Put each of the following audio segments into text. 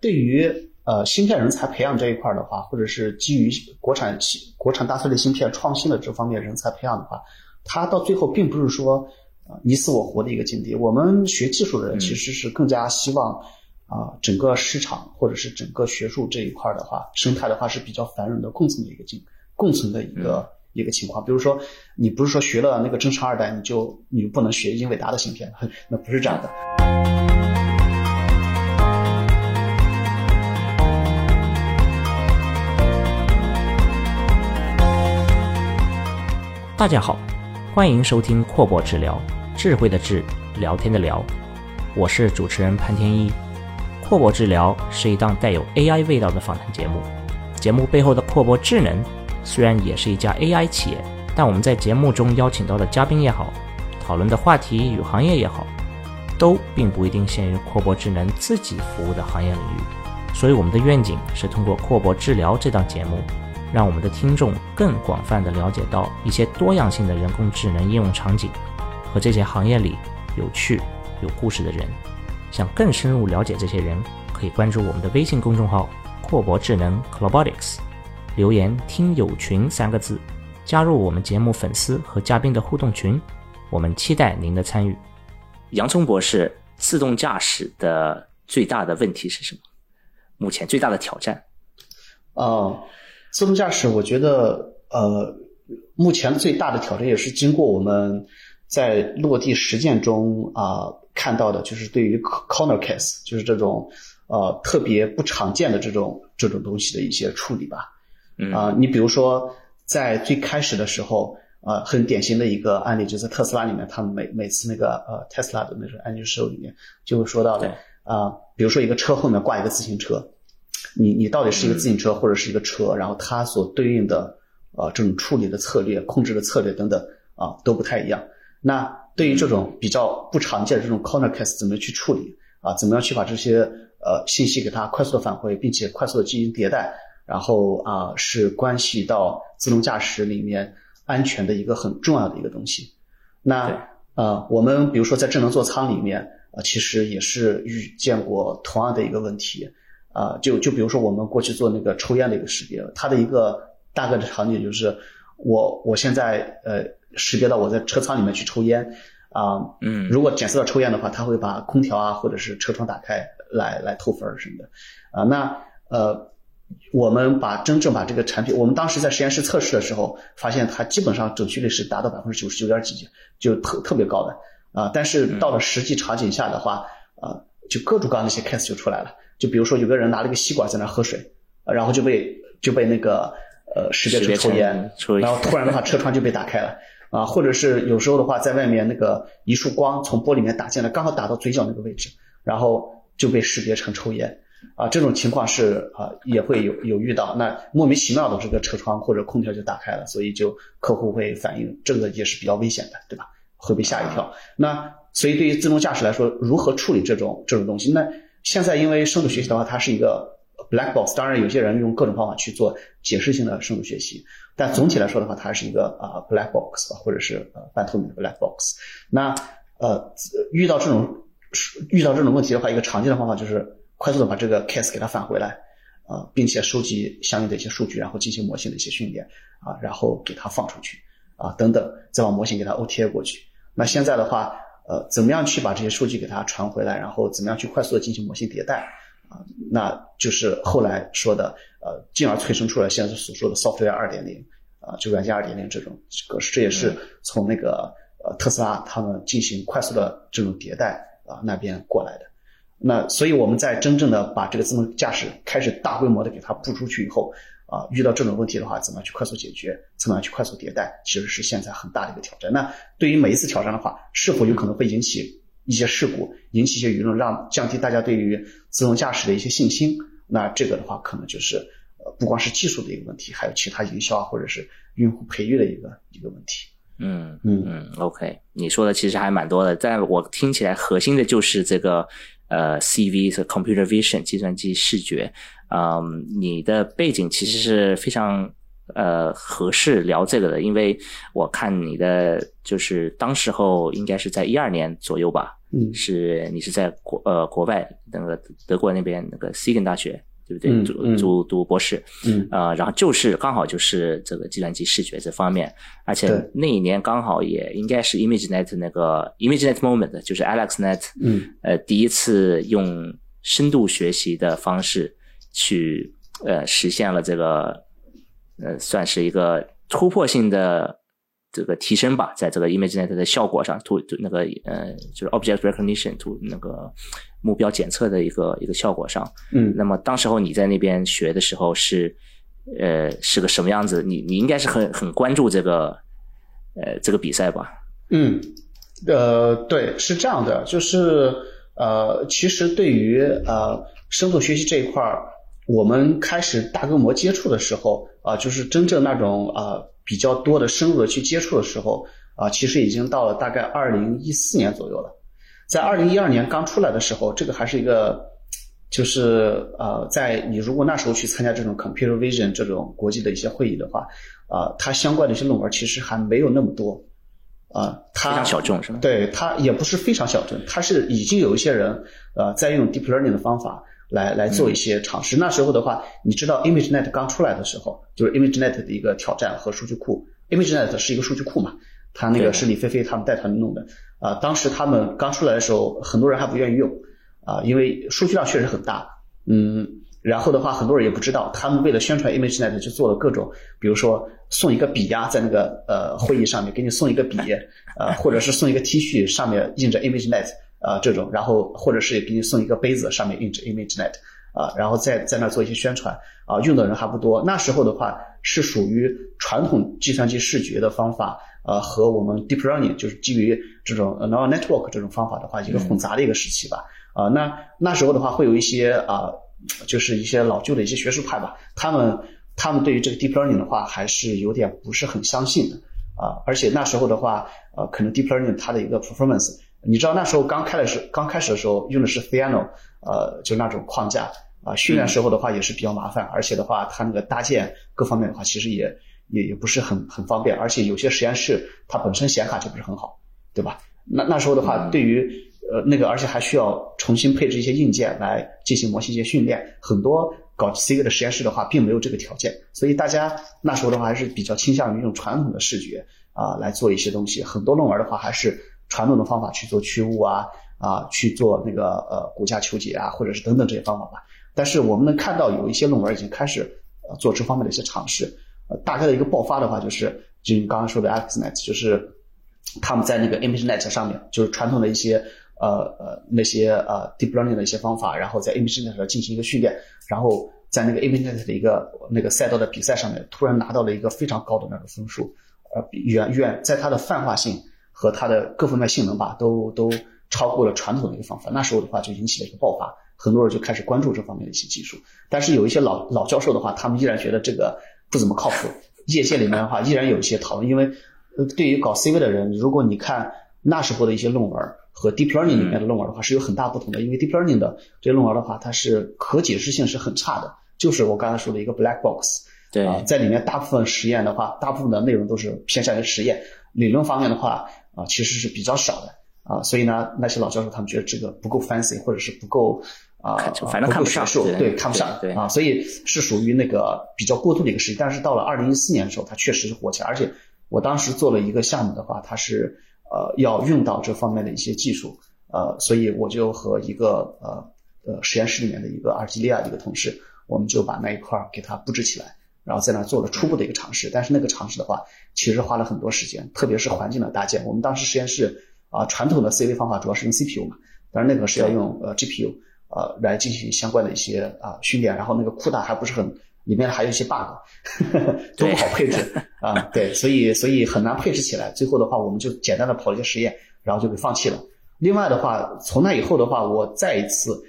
对于呃芯片人才培养这一块的话，或者是基于国产国产大策略芯片创新的这方面人才培养的话，它到最后并不是说你死我活的一个境地。我们学技术的人其实是更加希望啊整个市场或者是整个学术这一块的话，生态的话是比较繁荣的共存的一个境共存的一个一个情况。比如说，你不是说学了那个正常二代，你就你就不能学英伟达的芯片，那不是这样的。大家好，欢迎收听阔博治疗，智慧的智，聊天的聊，我是主持人潘天一。阔博治疗是一档带有 AI 味道的访谈节目。节目背后的阔博智能虽然也是一家 AI 企业，但我们在节目中邀请到的嘉宾也好，讨论的话题与行业也好，都并不一定限于阔博智能自己服务的行业领域。所以我们的愿景是通过阔博治疗这档节目。让我们的听众更广泛地了解到一些多样性的人工智能应用场景和这些行业里有趣、有故事的人。想更深入了解这些人，可以关注我们的微信公众号“阔博智能 c l o b o t i c s 留言“听友群”三个字，加入我们节目粉丝和嘉宾的互动群。我们期待您的参与。洋葱博士，自动驾驶的最大的问题是什么？目前最大的挑战？哦。自动驾驶，我觉得，呃，目前最大的挑战也是经过我们在落地实践中啊看到的，就是对于 corner case，就是这种呃特别不常见的这种这种东西的一些处理吧。啊，你比如说在最开始的时候，呃，很典型的一个案例，就在特斯拉里面，他们每每次那个呃特斯拉的那个安全事里面就会说到的啊，比如说一个车后面挂一个自行车。你你到底是一个自行车或者是一个车，然后它所对应的呃这种处理的策略、控制的策略等等啊都不太一样。那对于这种比较不常见的这种 corner case，怎么去处理啊？怎么样去把这些呃信息给它快速的返回，并且快速的进行迭代？然后啊是关系到自动驾驶里面安全的一个很重要的一个东西。那呃我们比如说在智能座舱里面啊，其实也是遇见过同样的一个问题。啊，就就比如说我们过去做那个抽烟的一个识别，它的一个大概的场景就是，我我现在呃识别到我在车舱里面去抽烟，啊，嗯，如果检测到抽烟的话，它会把空调啊或者是车窗打开来来透风什么的，啊，那呃我们把真正把这个产品，我们当时在实验室测试的时候，发现它基本上准确率是达到百分之九十九点几，就特特别高的。啊，但是到了实际场景下的话，啊，就各种各样的一些 case 就出来了。就比如说，有个人拿了个吸管在那喝水，然后就被就被那个呃识别成抽烟，然后突然的话 车窗就被打开了啊，或者是有时候的话，在外面那个一束光从玻璃里面打进来，刚好打到嘴角那个位置，然后就被识别成抽烟啊，这种情况是啊也会有有遇到，那莫名其妙的这个车窗或者空调就打开了，所以就客户会反映这个也是比较危险的，对吧？会被吓一跳。那所以对于自动驾驶来说，如何处理这种这种东西？那现在因为深度学习的话，它是一个 black box，当然有些人用各种方法去做解释性的深度学习，但总体来说的话，它是一个啊 black box 吧，或者是呃半透明的 black box。那呃遇到这种遇到这种问题的话，一个常见的方法就是快速的把这个 case 给它返回来啊，并且收集相应的一些数据，然后进行模型的一些训练啊，然后给它放出去啊等等，再把模型给它 OTA 过去。那现在的话。呃，怎么样去把这些数据给它传回来，然后怎么样去快速的进行模型迭代啊？那就是后来说的，呃，进而催生出来现在所说的 software 二点零啊，就软件二点零这种格式，这也是从那个呃特斯拉他们进行快速的这种迭代啊那边过来的。那所以我们在真正的把这个自动驾驶开始大规模的给它布出去以后。啊，遇到这种问题的话，怎么样去快速解决？怎么样去快速迭代？其实是现在很大的一个挑战。那对于每一次挑战的话，是否有可能会引起一些事故，引起一些舆论，让降低大家对于自动驾驶的一些信心？那这个的话，可能就是呃，不光是技术的一个问题，还有其他营销啊，或者是用户培育的一个一个问题。嗯嗯嗯，OK，你说的其实还蛮多的，但我听起来核心的就是这个呃，CV 是 Computer Vision 计算机视觉。嗯，你的背景其实是非常呃合适聊这个的，因为我看你的就是当时候应该是在一二年左右吧，嗯是你是在国呃国外那个德国那边那个 Siegen 大学，对不对？嗯读嗯。读读博士，嗯。呃，然后就是刚好就是这个计算机视觉这方面，而且那一年刚好也应该是 ImageNet 那个 ImageNet Moment，就是 AlexNet，嗯。呃，第一次用深度学习的方式去呃实现了这个呃算是一个突破性的这个提升吧，在这个 ImageNet 的效果上，，to 那个呃就是 Object Recognition，to 那个目标检测的一个一个效果上。嗯那么当时候你在那边学的时候是呃是个什么样子？你你应该是很很关注这个呃这个比赛吧？嗯，呃，对，是这样的，就是呃，其实对于呃深度学习这一块儿，我们开始大规模接触的时候啊、就是真正那种啊、比较多的深入的去接触的时候啊、其实已经到了大概二零一四年左右了。在二零一二年刚出来的时候，这个还是一个，就是呃，在你如果那时候去参加这种 computer vision 这种国际的一些会议的话，啊、它相关的一些论文其实还没有那么多，啊、它非常小众是吗？对，它也不是非常小众，它是已经有一些人呃在用 deep learning 的方法来来做一些尝试。那时候的话，你知道 ImageNet 刚出来的时候，就是 ImageNet 的一个挑战和数据库。ImageNet 是一个数据库嘛，它那个是李飞飞他们带团弄的。啊、当时他们刚出来的时候，很多人还不愿意用啊、因为数据量确实很大。嗯，然后的话，很多人也不知道，他们为了宣传 ImageNet 就做了各种，比如说送一个笔呀、在那个呃会议上面给你送一个笔，呃，或者是送一个 T 恤，上面印着 ImageNet，呃，这种，然后或者是给你送一个杯子，上面印着 ImageNet，啊、然后在在那儿做一些宣传，啊、用的人还不多。那时候的话是属于传统计算机视觉的方法，呃，和我们 Deep Learning 就是基于这种呃 Neural Network 这种方法的话，一个混杂的一个时期吧。啊、那那时候的话会有一些啊、就是一些老旧的一些学术派吧，他们他们对于这个 deep learning 的话还是有点不是很相信的啊、而且那时候的话，呃，可能 deep learning 它的一个 performance，你知道那时候刚开的时刚开始的时候用的是 Theano，呃，就那种框架啊、训练时候的话也是比较麻烦，而且的话它那个搭建各方面的话其实也也也不是很很方便，而且有些实验室它本身显卡就不是很好，对吧？那那时候的话，对于呃那个，而且还需要重新配置一些硬件来进行模型一些训练。很多搞 C 的实验室的话，并没有这个条件，所以大家那时候的话还是比较倾向于用传统的视觉啊、来做一些东西。很多论文的话，还是传统的方法去做去污啊啊去做那个呃骨架求解啊，或者是等等这些方法吧。但是我们能看到有一些论文已经开始呃做这方面的一些尝试。呃，大概的一个爆发的话，就是就你刚刚说的 XNet，就是他们在那个 ImageNet 上面，就是传统的一些呃呃那些呃 deep learning 的一些方法，然后在 ImageNet 上进行一个训练，然后在那个 ImageNet 的一个那个赛道的比赛上面，突然拿到了一个非常高的那个分数，呃，远远在它的泛化性和它的各方面性能吧，都都超过了传统的一个方法。那时候的话，就引起了一个爆发，很多人就开始关注这方面的一些技术。但是有一些老老教授的话，他们依然觉得这个不怎么靠谱。业界里面的话，依然有一些讨论，因为呃，对于搞 CV 的人，如果你看那时候的一些论文和 deep learning 里面的论文的话，是有很大不同的。因为 deep learning 的这些论文的话，它是可解释性是很差的，就是我刚才说的一个 black box。对啊，在里面大部分实验的话，大部分的内容都是偏向于实验，理论方面的话啊，其实是比较少的啊。所以呢，那些老教授他们觉得这个不够 fancy，或者是不够啊看，反正不看不上够学术，对对，看不上对对啊，所以是属于那个比较过渡的一个时期。但是到了二零一四年的时候，它确实是火起来，而且我当时做了一个项目的话，它是呃要用到这方面的一些技术，呃，所以我就和一个呃呃实验室里面的一个阿尔及利亚的一个同事，我们就把那一块儿给它布置起来。然后在那做了初步的一个尝试，但是那个尝试的话，其实花了很多时间，特别是环境的搭建。我们当时实验室啊、传统的 CV 方法主要是用 CPU 嘛，但是那个是要用呃 GPU 呃来进行相关的一些啊、训练，然后那个库大还不是很，里面还有一些 bug，都不好配置啊，对，所以所以很难配置起来。最后的话，我们就简单的跑了一些实验，然后就给放弃了。另外的话，从那以后的话，我再一次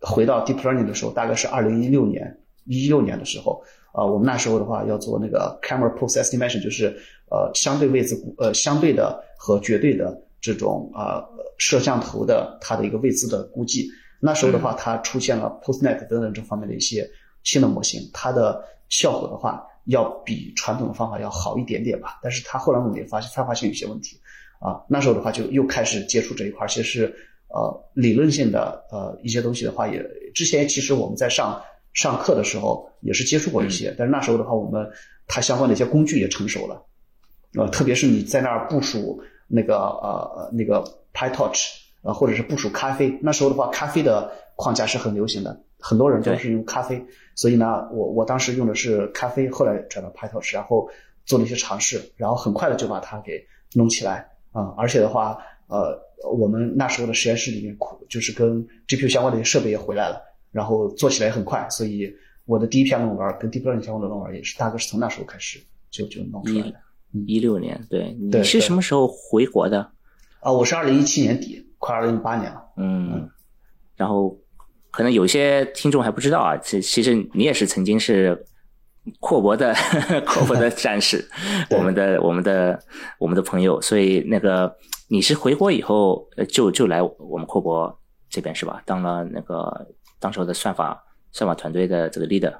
回到 deep learning 的时候，大概是二零一六年一六年的时候。呃，我们那时候的话要做那个 camera pose estimation，就是呃相对位置呃相对的和绝对的这种呃摄像头的它的一个位置的估计。那时候的话，它出现了 PostNet 等等这方面的一些新的模型，它的效果的话要比传统的方法要好一点点吧。但是它后来我们也发现它发现有些问题啊。那时候的话就又开始接触这一块，其实是呃理论性的呃一些东西的话，也之前其实我们在上上课的时候也是接触过一些，但是那时候的话，我们它相关的一些工具也成熟了，呃，特别是你在那儿部署那个呃那个 PyTorch 呃或者是部署咖啡，那时候的话，咖啡的框架是很流行的，很多人都是用咖啡，所以呢，我我当时用的是咖啡，后来转到 PyTorch，然后做了一些尝试，然后很快的就把它给弄起来。啊、而且的话，呃，我们那时候的实验室里面就是跟 GPU 相关的一些设备也回来了，然后做起来很快，所以我的第一篇论文跟 Deep Learning 相关的论文也是大概是从那时候开始就就弄出来的。一六年，对，你是什么时候回国的？啊，我是二零一七年底，快二零一八年了。嗯，然后可能有些听众还不知道啊，其其实你也是曾经是阔博的 阔博的 战士，我们的我们的我们的朋友，所以那个你是回国以后呃就就来我们阔博这边是吧？当了那个当时候的算法算法团队的这个 leader。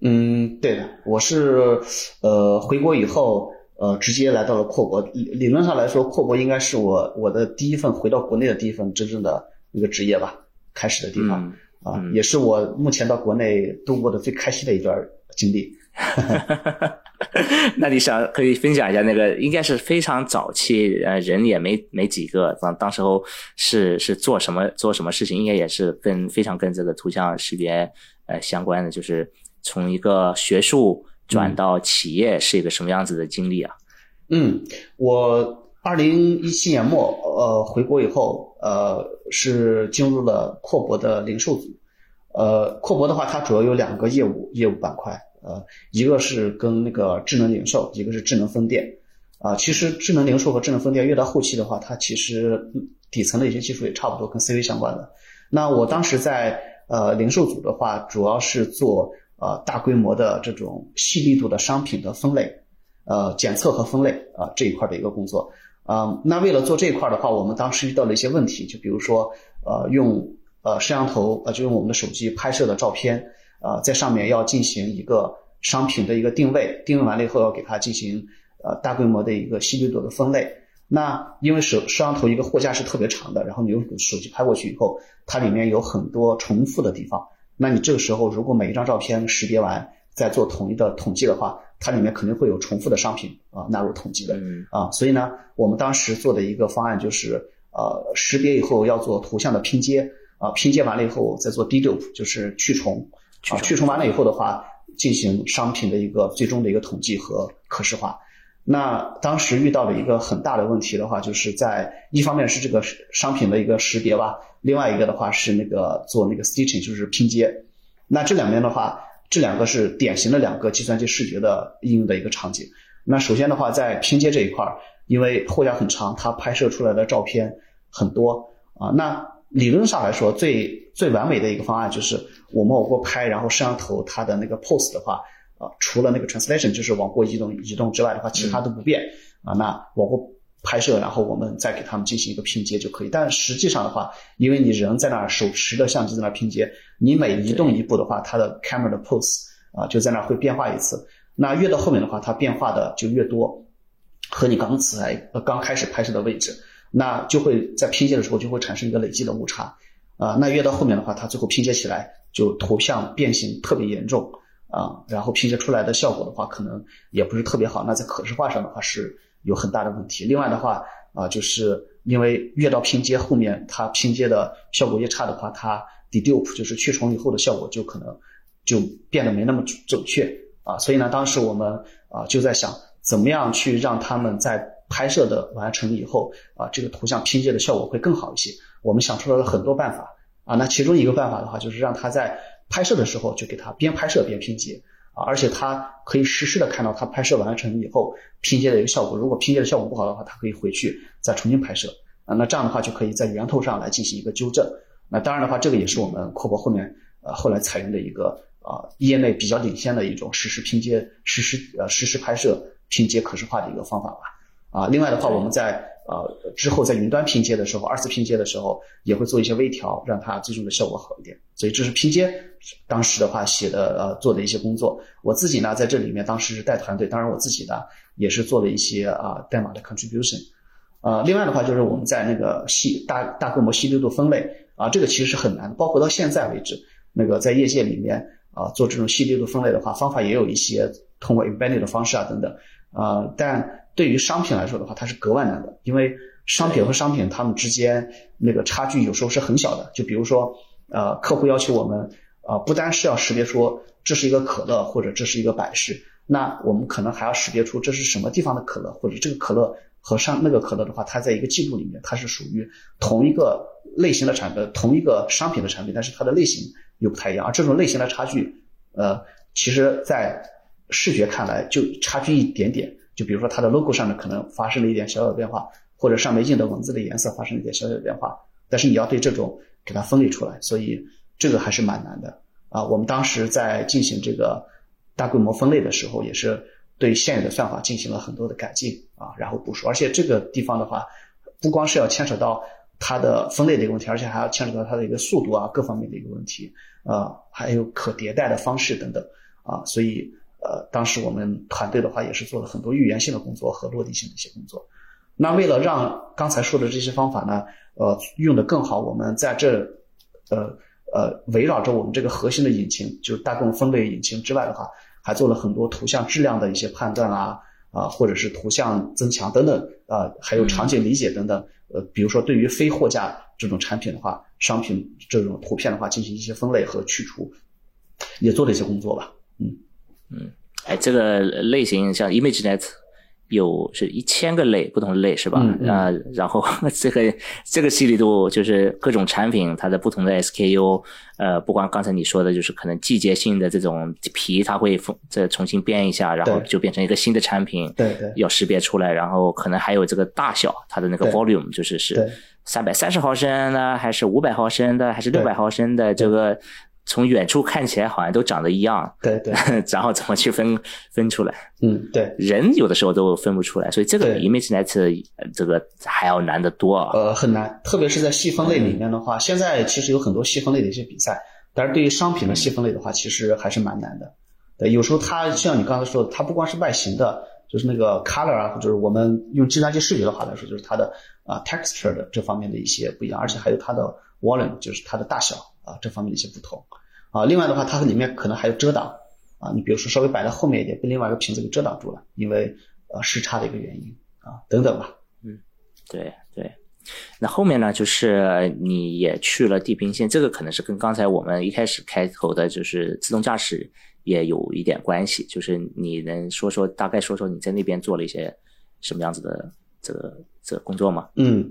嗯，对的，我是呃回国以后，呃直接来到了阔博。理理论上来说，阔博应该是我我的第一份回到国内的第一份真正的一个职业吧，开始的地方、嗯啊，也是我目前到国内度过的最开心的一段经历。那你想可以分享一下那个，应该是非常早期，呃，人也没没几个，当当时候是是做什么做什么事情，应该也是跟非常跟这个图像识别呃相关的，就是从一个学术转到企业是一个什么样子的经历啊？嗯，我二零一七年末呃回国以后，呃是进入了阔博的零售组。呃，阔博的话，它主要有两个业务业务板块，呃，一个是跟那个智能零售，一个是智能分店。啊、其实智能零售和智能分店越到后期的话，它其实底层的一些技术也差不多，跟 CV 相关的。那我当时在呃零售组的话，主要是做呃大规模的这种细密度的商品的分类，呃检测和分类啊、这一块的一个工作。啊、那为了做这一块的话，我们当时遇到了一些问题，就比如说呃用呃摄像头呃就用我们的手机拍摄的照片，呃在上面要进行一个商品的一个定位，定位完了以后要给它进行呃大规模的一个细密度的分类。那因为摄摄像头一个货架是特别长的，然后你用手机拍过去以后，它里面有很多重复的地方。那你这个时候如果每一张照片识别完，再做统一的统计的话，它里面肯定会有重复的商品啊纳入统计的。嗯啊，所以呢，我们当时做的一个方案就是，呃，识别以后要做图像的拼接，啊，拼接完了以后再做 dedupe，就是去重，啊，去重完了以后的话，进行商品的一个最终的一个统计和可视化。那当时遇到的一个很大的问题的话，就是在一方面是这个商品的一个识别吧，另外一个的话是那个做那个 stitching，就是拼接。那这两边的话，这两个是典型的两个计算机视觉的应用的一个场景。那首先的话，在拼接这一块儿，因为货架很长，它拍摄出来的照片很多啊。那理论上来说，最最完美的一个方案就是我们往过拍，然后摄像头它的那个 pose 的话，啊，除了那个 translation 就是往过移动移动之外的话，其他都不变啊。那往过拍摄，然后我们再给他们进行一个拼接就可以。但实际上的话，因为你人在那儿手持着相机在那儿拼接，你每移动一步的话，它的 camera 的 pose 啊就在那儿会变化一次。那越到后面的话，它变化的就越多，和你刚才呃刚开始拍摄的位置，那就会在拼接的时候就会产生一个累积的误差啊。那越到后面的话，它最后拼接起来就图像变形特别严重啊，然后拼接出来的效果的话，可能也不是特别好。那在可视化上的话是有很大的问题。另外的话啊，就是因为越到拼接后面，它拼接的效果越差的话，它 dedupe 就是去重以后的效果就可能就变得没那么准确啊。所以呢，当时我们啊就在想，怎么样去让他们在拍摄的完成以后啊，这个图像拼接的效果会更好一些。我们想出来了很多办法啊。那其中一个办法的话，就是让他在拍摄的时候就给他边拍摄边拼接啊，而且他可以实时的看到他拍摄完成以后拼接的一个效果。如果拼接的效果不好的话，他可以回去再重新拍摄啊。那这样的话就可以在源头上来进行一个纠正。那当然的话，这个也是我们阔博后面呃后来采用的一个啊、业内比较领先的一种实时拼接、实时呃实时拍摄、拼接可视化的一个方法吧。啊，另外的话，我们在呃之后在云端拼接的时候，二次拼接的时候也会做一些微调，让它最终的效果好一点。所以这是拼接当时的话写的呃做的一些工作。我自己呢在这里面当时是带团队，当然我自己呢也是做了一些啊、代码的 contribution。呃，另外的话就是我们在那个细大大规模细粒度分类啊，这个其实是很难，包括到现在为止，那个在业界里面啊做这种细粒度分类的话，方法也有一些通过 embedding 的方式啊等等啊，但对于商品来说的话，它是格外难的，因为商品和商品它们之间那个差距有时候是很小的，就比如说呃，客户要求我们啊，不单是要识别出这是一个可乐或者这是一个百事，那我们可能还要识别出这是什么地方的可乐，或者这个可乐。和上那个可乐的话，它在一个季度里面，它是属于同一个类型的产品，同一个商品的产品，但是它的类型又不太一样。而这种类型的差距，呃，其实在视觉看来就差距一点点。就比如说它的 logo 上面可能发生了一点小小的变化，或者上面印的文字的颜色发生了一点小小的变化，但是你要对这种给它分类出来，所以这个还是蛮难的啊。我们当时在进行这个大规模分类的时候，也是。对现有的算法进行了很多的改进啊，然后部署，而且这个地方的话，不光是要牵扯到它的分类的一个问题，而且还要牵扯到它的一个速度啊，各方面的一个问题啊，还有可迭代的方式等等啊，所以呃，当时我们团队的话也是做了很多预言性的工作和落地性的一些工作。那为了让刚才说的这些方法呢，呃，用的更好，我们在这呃呃围绕着我们这个核心的引擎，就是大共分类引擎之外的话。还做了很多图像质量的一些判断啊啊，或者是图像增强等等啊，还有场景理解等等。呃，比如说对于非货架这种产品的话，商品这种图片的话，进行一些分类和去除，也做了一些工作吧。嗯嗯，哎，这个类型像 ImageNet。有是一千个类，不同的类是吧？啊，然后 这个这个细粒度就是各种产品它的不同的 SKU，呃，不光刚才你说的，就是可能季节性的这种皮，它会再重新编一下，然后就变成一个新的产品，对对，要识别出来，然后可能还有这个大小，它的那个 volume 就是是三百三十毫升呢，还是五百毫升的，还是六百毫升的这个。从远处看起来好像都长得一样，对对，然后怎么去分分出来？嗯，对，人有的时候都分不出来，所以这个比 ImageNet 这个还要难得多。呃，很难，特别是在细分类里面的话，现在其实有很多细分类的一些比赛，但是对于商品的细分类的话，其实还是蛮难的。对，有时候它像你刚才说的，它不光是外形的，就是那个 color 啊，就是我们用计算机视觉的话来说，就是它的啊 texture 的这方面的一些不一样，而且还有它的 volume，就是它的大小。啊，这方面的一些不同，啊，另外的话，它里面可能还有遮挡，啊，你比如说稍微摆在后面一点，被另外一个瓶子给遮挡住了，因为呃时差的一个原因，啊，等等吧。嗯，对对。那后面呢，就是你也去了地平线，这个可能是跟刚才我们一开始开头的就是自动驾驶也有一点关系，就是你能说说大概说说你在那边做了一些什么样子的这个这个工作吗？嗯。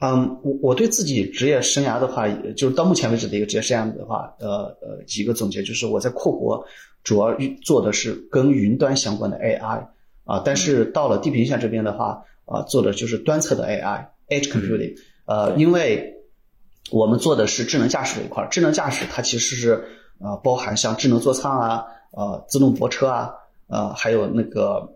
嗯，我我对自己职业生涯的话，就是到目前为止的一个职业生涯的话，呃呃，几个总结就是我在阔国主要做的是跟云端相关的 AI 啊，但是到了地平线这边的话，啊，做的就是端侧的 AI，Edge Computing，呃，因为我们做的是智能驾驶这一块，智能驾驶它其实是呃包含像智能座舱啊，呃，自动泊车啊，呃，还有那个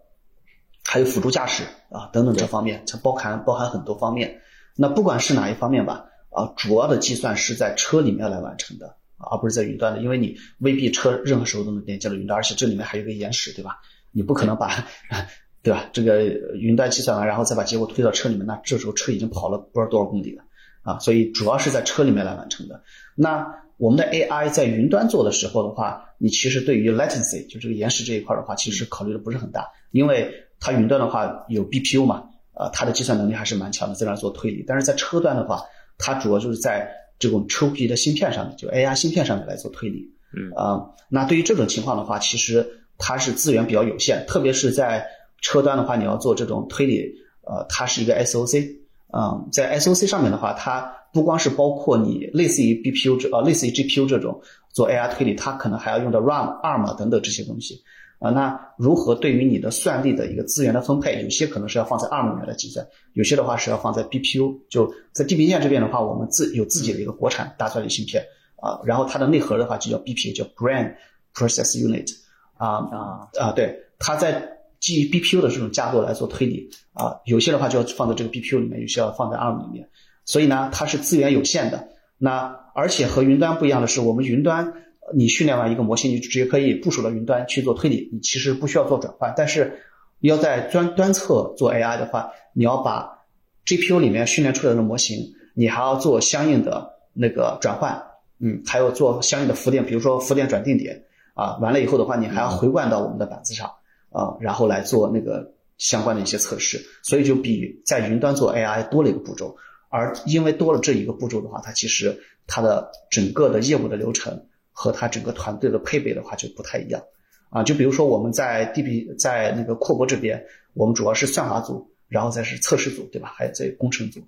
还有辅助驾驶啊等等这方面，它包含包含很多方面。那不管是哪一方面吧，啊，主要的计算是在车里面来完成的，而不是在云端的，因为你未必车任何时候都能连接到云端，而且这里面还有个延时，对吧？你不可能把，对吧？这个云端计算完，然后再把结果推到车里面，那这时候车已经跑了不知道多少公里了，啊，所以主要是在车里面来完成的。那我们的 AI 在云端做的时候的话，你其实对于 latency 就这个延时这一块的话，其实考虑的不是很大，因为它云端的话有 BPU 嘛。呃，它的计算能力还是蛮强的，在那做推理。但是在车端的话，它主要就是在这种车皮的芯片上面，就 AI 芯片上面来做推理。嗯啊，那对于这种情况的话，其实它是资源比较有限，特别是在车端的话，你要做这种推理，呃，它是一个 SOC。嗯，在 SOC 上面的话，它不光是包括你类似于 BPU 这呃类似于 GPU 这种做 AI 推理，它可能还要用到 RAM、ARM 等等这些东西。啊，那如何对于你的算力的一个资源的分配，有些可能是要放在 ARM 里面来计算，有些的话是要放在 BPU。就在地平线这边的话，我们自有自己的一个国产大算力芯片啊，然后它的内核的话就叫 BPU，叫 Brain Process Unit。啊啊啊，对，它在基于 BPU 的这种架构来做推理啊，有些的话就要放在这个 BPU 里面，有些要放在 ARM 里面。所以呢，它是资源有限的。那而且和云端不一样的是，我们云端。你训练完一个模型，你直接可以部署到云端去做推理，你其实不需要做转换。但是要在端端侧做 AI 的话，你要把 GPU 里面训练出来的模型，你还要做相应的那个转换，嗯，还有做相应的浮点，比如说浮点转定点啊，完了以后的话，你还要回灌到我们的板子上啊，然后来做那个相关的一些测试，所以就比在云端做 AI 多了一个步骤。而因为多了这一个步骤的话，它其实它的整个的业务的流程和它整个团队的配备的话就不太一样啊。就比如说我们在 DB 在那个阔博这边，我们主要是算法组。然后再是测试组，对吧？还有这工程组，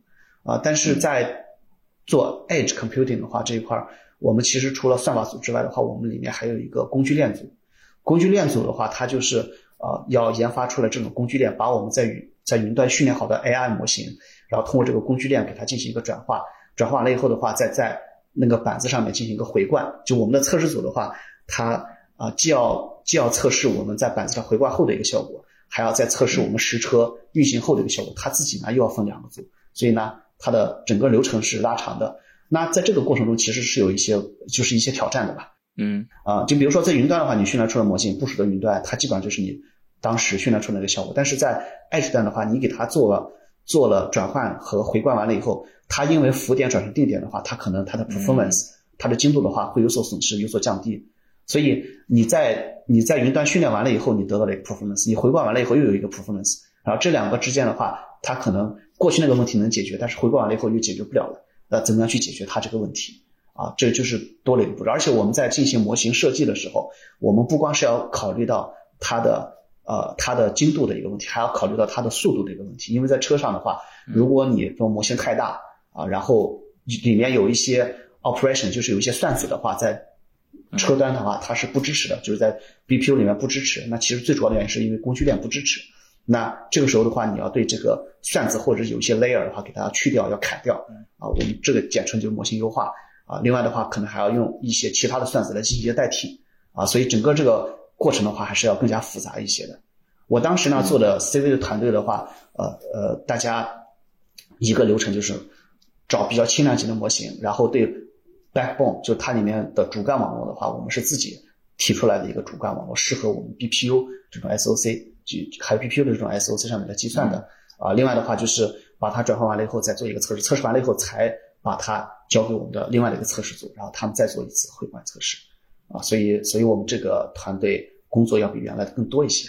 啊，但是在做 edge computing 的话，这一块我们其实除了算法组之外的话，我们里面还有一个工具链组。工具链组的话，它就是呃要研发出来这种工具链，把我们在云在云端训练好的 AI 模型，然后通过这个工具链给它进行一个转化，转化完了以后的话，再在那个板子上面进行一个回灌。就我们的测试组的话，它啊既要既要测试我们在板子上回灌后的一个效果。还要再测试我们实车运行后的一个效果，它自己呢又要分两个组，所以呢，它的整个流程是拉长的。那在这个过程中，其实是有一些就是一些挑战的吧？嗯，啊，就比如说在云端的话，你训练出来模型部署的云端，它基本上就是你当时训练出来的效果。但是在 Edge 端的话，你给它做了做了转换和回灌完了以后，它因为浮点转成定点的话，它可能它的 performance 它的精度的话会有所损失，有所降低。所以你在你在云端训练完了以后，你得到了一个 performance，你回灌完了以后又有一个 performance，然后这两个之间的话，它可能过去那个问题能解决，但是回灌完了以后又解决不了了，那怎么样去解决它这个问题啊？这就是多了一个步骤。而且我们在进行模型设计的时候，我们不光是要考虑到它的呃它的精度的一个问题，还要考虑到它的速度的一个问题。因为在车上的话，如果你这种模型太大啊，然后里面有一些 operation，就是有一些算子的话在。车端的话，它是不支持的，就是在 BPU 里面不支持。那其实最主要的原因是因为工具链不支持。那这个时候的话，你要对这个算子或者有一些 layer 的话，给它去掉，要砍掉。啊，我们这个简称就是模型优化。啊，另外的话，可能还要用一些其他的算子来进行一些代替。啊，所以整个这个过程的话，还是要更加复杂一些的。我当时呢做的 CV 的团队的话，呃呃，大家一个流程就是找比较轻量级的模型，然后对。Backbone 就它里面的主干网络的话，我们是自己提出来的一个主干网络，适合我们 BPU 这种 SOC，就还有 BPU 的这种 SOC 上面的计算的啊。另外的话就是把它转换完了以后再做一个测试，测试完了以后才把它交给我们的另外的一个测试组，然后他们再做一次汇款测试啊。所以，所以我们这个团队工作要比原来的更多一些。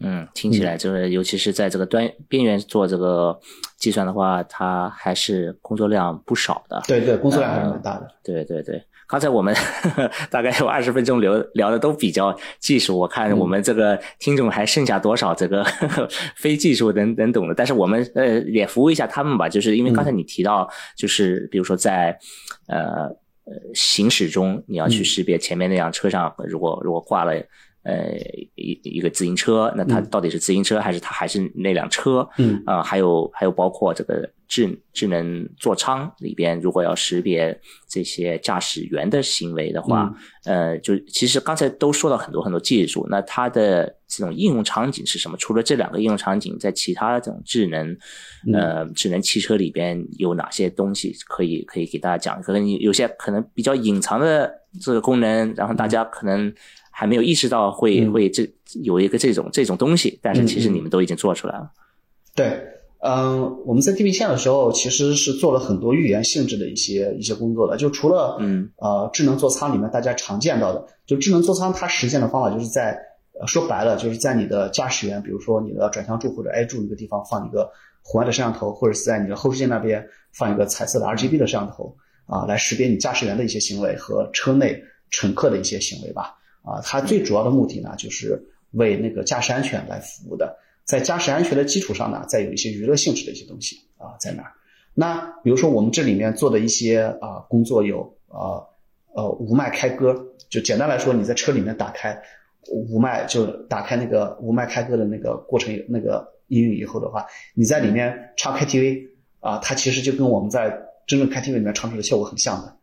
嗯，听起来就是，尤其是在这个端边缘做这个计算的话，它还是工作量不少的。对对，工作量还是蛮大的。对对对，刚才我们 大概有二十分钟聊聊的都比较技术，我看我们这个听众还剩下多少这个 非技术能能懂的。但是我们呃也服务一下他们吧，就是因为刚才你提到，就是比如说在呃呃行驶中，你要去识别前面那辆车上如果如果挂了。呃，一一个自行车，那它到底是自行车还是它还是那辆车？嗯啊，还有还有包括这个智智能座舱里边，如果要识别这些驾驶员的行为的话，呃，就其实刚才都说了很多很多技术，那它的这种应用场景是什么？除了这两个应用场景，在其他这种智能呃智能汽车里边有哪些东西可以可以给大家讲？可能有些可能比较隐藏的这个功能，然后大家可能。还没有意识到会会这有一个这种这种东西，但是其实你们都已经做出来了。对，嗯，我们在地平线的时候其实是做了很多预言性质的一些一些工作的。就除了嗯呃智能座舱里面大家常见到的，就智能座舱它实现的方法就是在说白了就是在你的驾驶员，比如说你的转向柱或者 A 柱一个地方放一个红外的摄像头，或者是在你的后视镜那边放一个彩色的 RGB 的摄像头啊，来识别你驾驶员的一些行为和车内乘客的一些行为吧。啊，它最主要的目的呢，就是为那个驾驶安全来服务的。在驾驶安全的基础上呢，再有一些娱乐性质的一些东西啊，在那儿。那比如说我们这里面做的一些啊工作有啊呃无麦开歌，就简单来说，你在车里面打开无麦，就打开那个无麦开歌的那个过程那个音乐以后的话，你在里面唱 KTV 啊，它其实就跟我们在真正 KTV 里面唱出的效果很像的。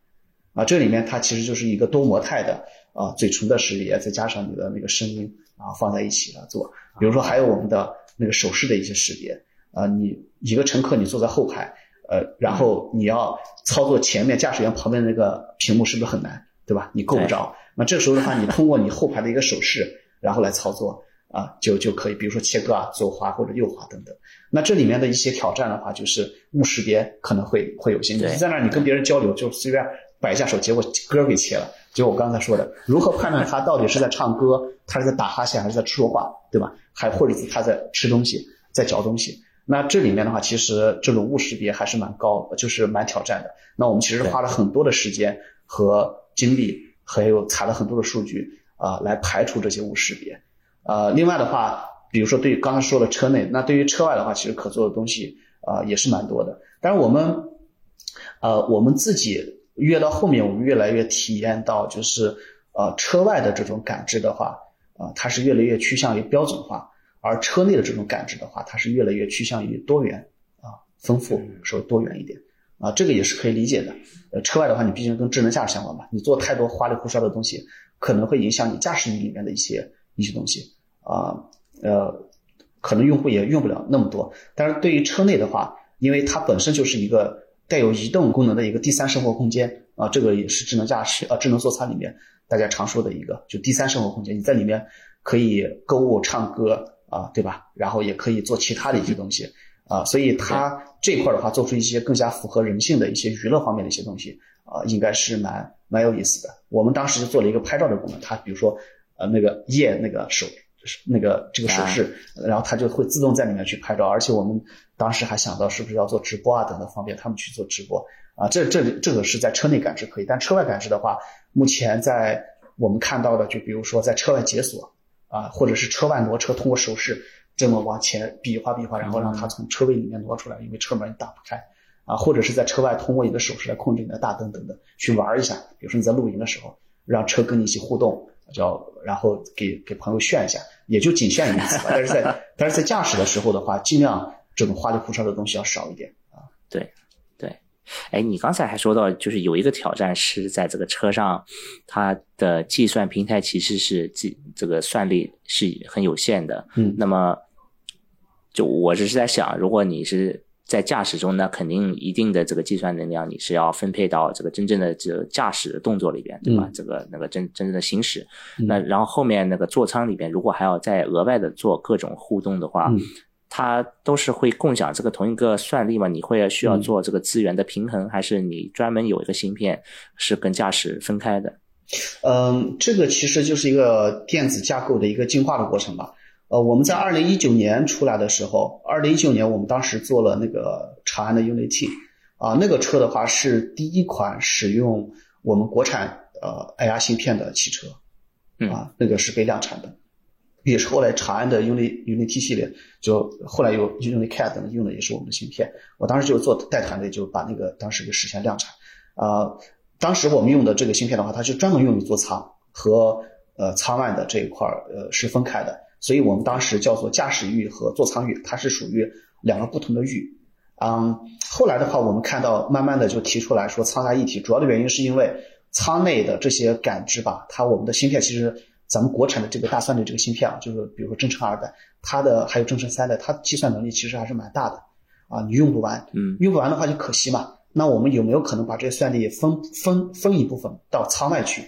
啊，这里面它其实就是一个多模态的。啊，嘴唇的识别，再加上你的那个声音，然后放在一起来做。比如说，还有我们的那个手势的一些识别。啊，你一个乘客你坐在后排，呃，然后你要操作前面驾驶员旁边那个屏幕，是不是很难？对吧？你够不着。那这时候的话，你通过你后排的一个手势，然后来操作。啊，就就可以，比如说切割啊、左滑或者右滑等等。那这里面的一些挑战的话，就是误识别可能会会有些。你在那儿，你跟别人交流，就随便摆一下手，结果歌给切了。就我刚才说的，如何判断他到底是在唱歌，他是在打哈欠，还是在说话，对吧？还或者是他在吃东西，在嚼东西？那这里面的话，其实这种误识别还是蛮高，就是蛮挑战的。那我们其实花了很多的时间和精力，还有采了很多的数据啊，来排除这些误识别。呃，另外的话，比如说对于刚才说的车内，那对于车外的话，其实可做的东西啊也是蛮多的。但是我们，呃，我们自己越到后面，我们越来越体验到，就是呃车外的这种感知的话，啊，它是越来越趋向于标准化，而车内的这种感知的话，它是越来越趋向于多元啊，丰富，说多元一点啊，这个也是可以理解的。呃，车外的话，你毕竟跟智能驾驶相关嘛，你做太多花里胡哨的东西，可能会影响你驾驶里面的一些一些东西。啊，呃，可能用户也用不了那么多。但是对于车内的话，因为它本身就是一个带有移动功能的一个第三生活空间啊，这个也是智能驾驶啊，智能座舱里面大家常说的一个，就第三生活空间。你在里面可以购物、唱歌啊，对吧？然后也可以做其他的一些东西啊，所以它这块的话，做出一些更加符合人性的一些娱乐方面的一些东西啊，应该是蛮蛮有意思的。我们当时就做了一个拍照的功能，它比如说呃那个夜那个手。那个这个手势，然后它就会自动在里面去拍照，而且我们当时还想到是不是要做直播啊等等，方便他们去做直播啊。这这这个是在车内感知可以，但车外感知的话，目前在我们看到的，就比如说在车外解锁啊，或者是车外挪车，通过手势这么往前比划比划，然后让它从车位里面挪出来，因为车门打不开啊，或者是在车外通过一个手势来控制你的大灯等等，去玩一下。比如说你在露营的时候，让车跟你一起互动。叫，然后给给朋友炫一下，也就仅限于此吧。但是在但是在驾驶的时候的话，尽量这种花里胡哨的东西要少一点啊。对，对。哎，你刚才还说到，就是有一个挑战是在这个车上，它的计算平台其实是计这个算力是很有限的。嗯。那么，就我只是在想，如果你是。在驾驶中呢，肯定一定的这个计算能量你是要分配到这个真正的这驾驶的动作里边，对吧？这个那个真真正的行驶，那然后后面那个座舱里边，如果还要再额外的做各种互动的话，它都是会共享这个同一个算力嘛？你会需要做这个资源的平衡，还是你专门有一个芯片是跟驾驶分开的？嗯，这个其实就是一个电子架构的一个进化的过程吧。呃，我们在二零一九年出来的时候，二零一九年我们当时做了那个长安的 UNI-T，啊，那个车的话是第一款使用我们国产呃 AI 芯片的汽车，啊，那个是被量产的，也是后来长安的 UNI UNI-T 系列，就后来有 UNI-CAD 等用的也是我们的芯片。我当时就做带团队，就把那个当时就实现量产。啊，当时我们用的这个芯片的话，它是专门用于座舱和呃舱外的这一块呃是分开的。所以我们当时叫做驾驶域和座舱域，它是属于两个不同的域。嗯，后来的话，我们看到慢慢的就提出来说舱加一体，主要的原因是因为舱内的这些感知吧，它我们的芯片其实咱们国产的这个大算力这个芯片啊，就是比如说正成二代，它的还有正成三代，它计算能力其实还是蛮大的啊，你用不完，嗯，用不完的话就可惜嘛。那我们有没有可能把这些算力分分分一部分到舱外去，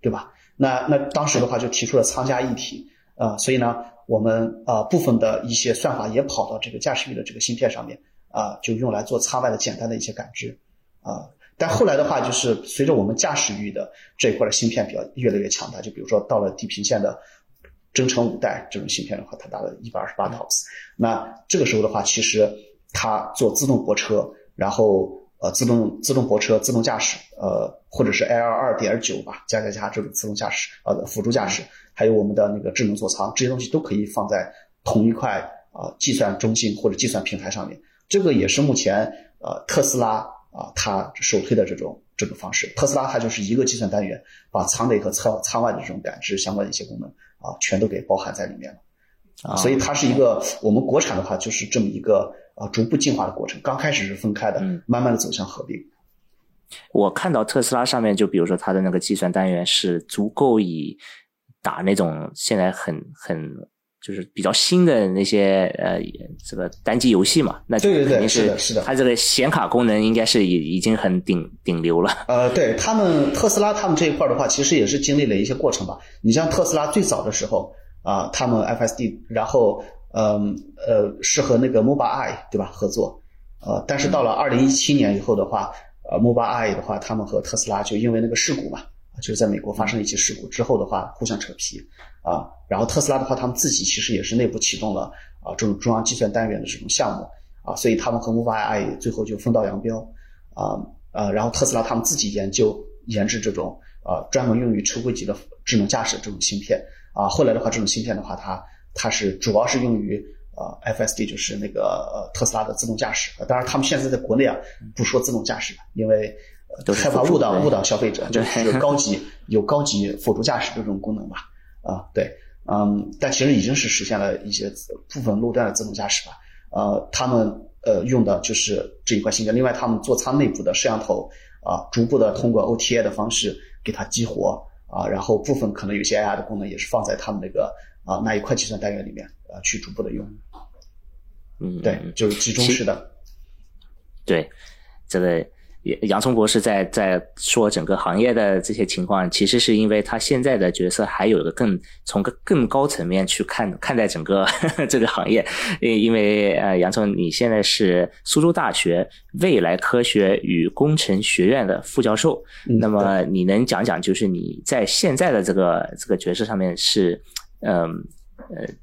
对吧？那那当时的话就提出了舱加一体。啊，所以呢，我们啊部分的一些算法也跑到这个驾驶域的这个芯片上面啊，就用来做舱外的简单的一些感知啊。但后来的话，就是随着我们驾驶域的这一块的芯片比较越来越强大，就比如说到了地平线的征程五代这种芯片的话，它达到一百二十八 TOPS。那这个时候的话，其实它做自动泊车，然后呃自动自动泊车、自动驾驶，呃或者是 L 二点九吧，加加加这种自动驾驶呃辅助驾驶。还有我们的那个智能座舱，这些东西都可以放在同一块啊计算中心或者计算平台上面。这个也是目前呃特斯拉啊它首推的这种这种方式。特斯拉它就是一个计算单元，把舱内和舱舱外的这种感知相关的一些功能啊全都给包含在里面了啊。所以它是一个我们国产的话就是这么一个啊逐步进化的过程。刚开始是分开的，慢慢的走向合并。我看到特斯拉上面就比如说它的那个计算单元是足够以。打那种现在很很就是比较新的那些呃这个单机游戏嘛，那肯定是是的，它这个显卡功能应该是已已经很顶顶流了。呃，对他们特斯拉他们这一块的话，其实也是经历了一些过程吧。你像特斯拉最早的时候，啊，他们 FSD，然后嗯呃是和那个 Mobileye 对吧合作，呃，但是到了二零一七年以后的话，呃 Mobileye 的话，他们和特斯拉就因为那个事故嘛，就是在美国发生了一起事故之后的话，互相扯皮啊，然后特斯拉的话，他们自己其实也是内部启动了啊这种中央计算单元的这种项目啊，所以他们和 Mobileye 最后就分道扬镳啊呃，然后特斯拉他们自己研究研制这种呃专门用于车规级的智能驾驶这种芯片。啊，后来的话，这种芯片的话，它它是主要是用于呃 FSD，就是那个特斯拉的自动驾驶。当然，他们现在在国内啊不说自动驾驶因为害怕误导误导消费者，就是高级有高级辅助驾驶这种功能吧。啊，对，嗯，但其实已经是实现了一些部分路段的自动驾驶了。呃，他们呃用的就是这一块芯片。另外，他们座舱内部的摄像头啊，逐步的通过 OTA 的方式给它激活。啊，然后部分可能有些 AI 的功能也是放在他们那个啊那一块计算单元里面啊去逐步的用，嗯，对，就是集中式的，对，这个。洋葱博士在在说整个行业的这些情况，其实是因为他现在的角色还有个更从个更高层面去看看待整个 这个行业。因因为呃，洋葱你现在是苏州大学未来科学与工程学院的副教授，那么你能讲讲就是你在现在的这个这个角色上面是嗯。呃，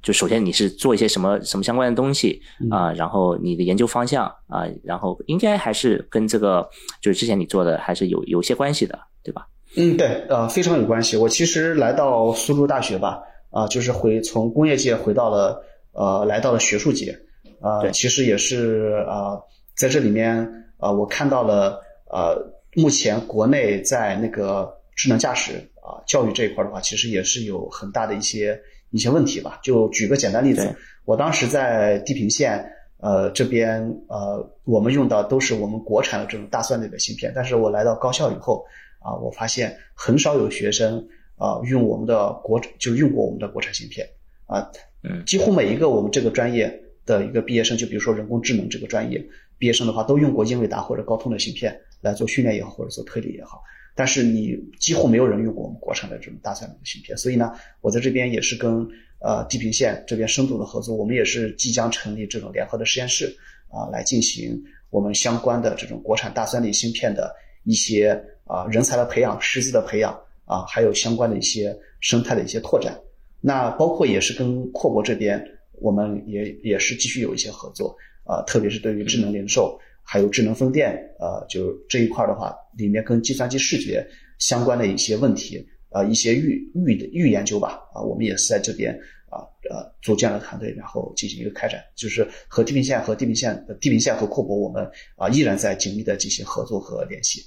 就首先你是做一些什么什么相关的东西啊，然后你的研究方向啊，然后应该还是跟这个就是之前你做的还是有有些关系的，对吧？嗯，对，呃，非常有关系。我其实来到苏州大学吧，啊，就是回从工业界回到了呃，来到了学术界，啊，其实也是啊，在这里面啊，我看到了呃，目前国内在那个智能驾驶啊教育这一块的话，其实也是有很大的一些。一些问题吧，就举个简单例子，我当时在地平线，呃，这边呃，我们用的都是我们国产的这种大蒜类的芯片，但是我来到高校以后，啊，我发现很少有学生啊用我们的国，就用过我们的国产芯片，啊，嗯，几乎每一个我们这个专业的一个毕业生，就比如说人工智能这个专业毕业生的话，都用过英伟达或者高通的芯片来做训练也好，或者做推理也好。但是你几乎没有人用过我们国产的这种大算力的芯片，所以呢，我在这边也是跟呃地平线这边深度的合作，我们也是即将成立这种联合的实验室啊，来进行我们相关的这种国产大算力芯片的一些啊人才的培养、师资的培养啊，还有相关的一些生态的一些拓展。那包括也是跟阔博这边，我们也也是继续有一些合作啊，特别是对于智能零售。还有智能风电，呃，就这一块的话，里面跟计算机视觉相关的一些问题，呃，一些预预的预研究吧，啊，我们也是在这边啊，呃，组建了团队，然后进行一个开展，就是和地平线和地平线地平线和库博，我们啊依然在紧密的进行合作和联系。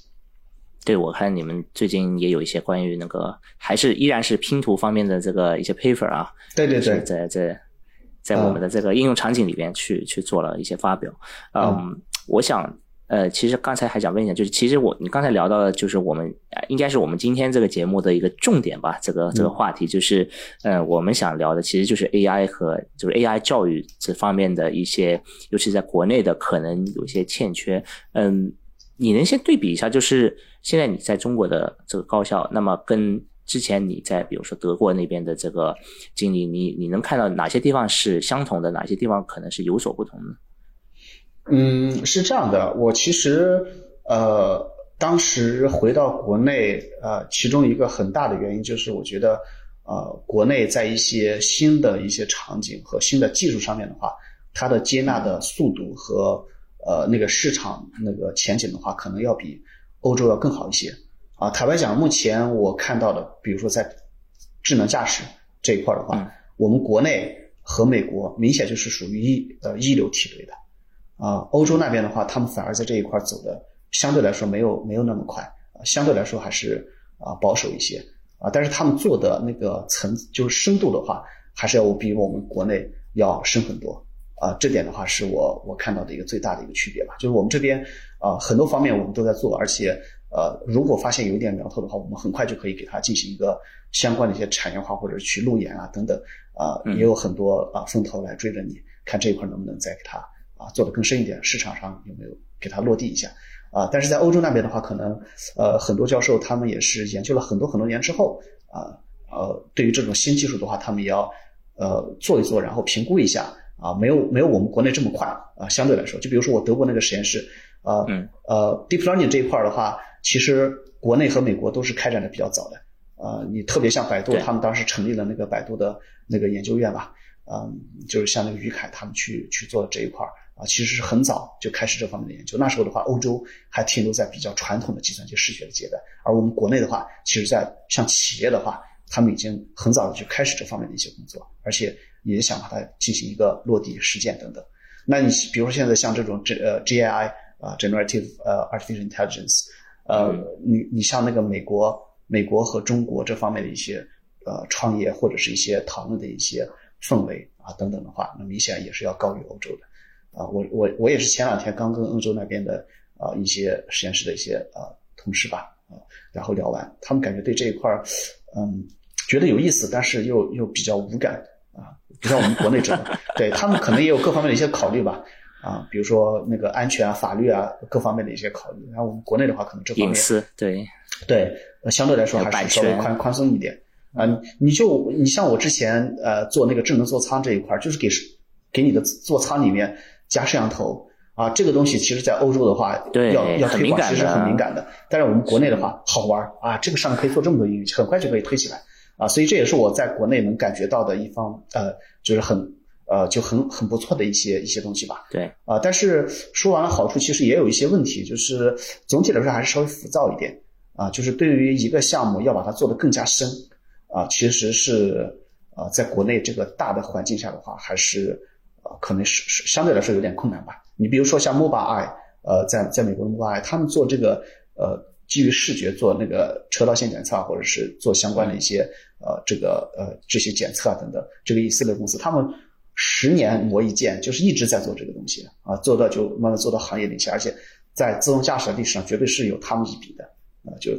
对，我看你们最近也有一些关于那个，还是依然是拼图方面的这个一些 paper 啊。对对对，在在在我们的这个应用场景里边去去做了一些发表，嗯。我想，呃，其实刚才还想问一下，就是其实我你刚才聊到的，就是我们应该是我们今天这个节目的一个重点吧，这个这个话题就是，呃，我们想聊的其实就是 AI 和就是 AI 教育这方面的一些，尤其在国内的可能有些欠缺。嗯，你能先对比一下，就是现在你在中国的这个高校，那么跟之前你在比如说德国那边的这个经历，你你能看到哪些地方是相同的，哪些地方可能是有所不同的？嗯，是这样的，我其实呃，当时回到国内，呃，其中一个很大的原因就是我觉得，呃，国内在一些新的一些场景和新的技术上面的话，它的接纳的速度和呃那个市场那个前景的话，可能要比欧洲要更好一些。啊，坦白讲，目前我看到的，比如说在智能驾驶这一块的话，我们国内和美国明显就是属于一呃一流梯队的。啊，欧洲那边的话，他们反而在这一块走的相对来说没有没有那么快，啊，相对来说还是啊保守一些，啊，但是他们做的那个层就是深度的话，还是要比我们国内要深很多，啊，这点的话是我我看到的一个最大的一个区别吧，就是我们这边啊很多方面我们都在做，而且呃如果发现有一点苗头的话，我们很快就可以给它进行一个相关的一些产业化或者去路演啊等等，啊也有很多啊风投来追着你看这一块能不能再给它。啊，做的更深一点，市场上有没有给它落地一下？啊，但是在欧洲那边的话，可能呃很多教授他们也是研究了很多很多年之后，啊呃，对于这种新技术的话，他们也要呃做一做，然后评估一下啊，没有没有我们国内这么快啊，相对来说，就比如说我德国那个实验室，呃呃，deep learning 这一块的话，其实国内和美国都是开展的比较早的，呃，你特别像百度，他们当时成立了那个百度的那个研究院吧，嗯，就是像那个于凯他们去去做这一块啊，其实是很早就开始这方面的研究。那时候的话，欧洲还停留在比较传统的计算机视觉的阶段，而我们国内的话，其实在像企业的话，他们已经很早的就开始这方面的一些工作，而且也想把它进行一个落地实践等等。那你比如说现在像这种 G 呃 G A I 啊 Generative 呃 Artificial Intelligence，呃，你你像那个美国美国和中国这方面的一些呃创业或者是一些讨论的一些氛围啊等等的话，那明显也是要高于欧洲的。啊，我我我也是前两天刚跟欧洲那边的啊一些实验室的一些啊同事吧啊，然后聊完，他们感觉对这一块儿，嗯，觉得有意思，但是又又比较无感啊，不像我们国内这样，对他们可能也有各方面的一些考虑吧啊，比如说那个安全啊、法律啊各方面的一些考虑，然后我们国内的话，可能这方面隐私对对，相对来说还是稍微宽宽松一点啊，你就你像我之前呃做那个智能座舱这一块，就是给给你的座舱里面。加摄像头啊，这个东西其实，在欧洲的话，对要要推广其实很敏感的。但是我们国内的话，好玩啊，这个上面可以做这么多应用，很快就可以推起来啊。所以这也是我在国内能感觉到的一方，呃，就是很呃就很很不错的一些一些东西吧。对啊，但是说完了好处，其实也有一些问题，就是总体来说还是稍微浮躁一点啊。就是对于一个项目要把它做得更加深啊，其实是啊，在国内这个大的环境下的话，还是。可能是是相对来说有点困难吧。你比如说像 Mobileye，呃，在在美国的 Mobileye，他们做这个呃基于视觉做那个车道线检测，或者是做相关的一些呃这个呃这些检测啊等等，这个以色列公司他们十年磨一剑，就是一直在做这个东西啊，做到就慢慢做到行业领先，而且在自动驾驶的历史上绝对是有他们一笔的啊。就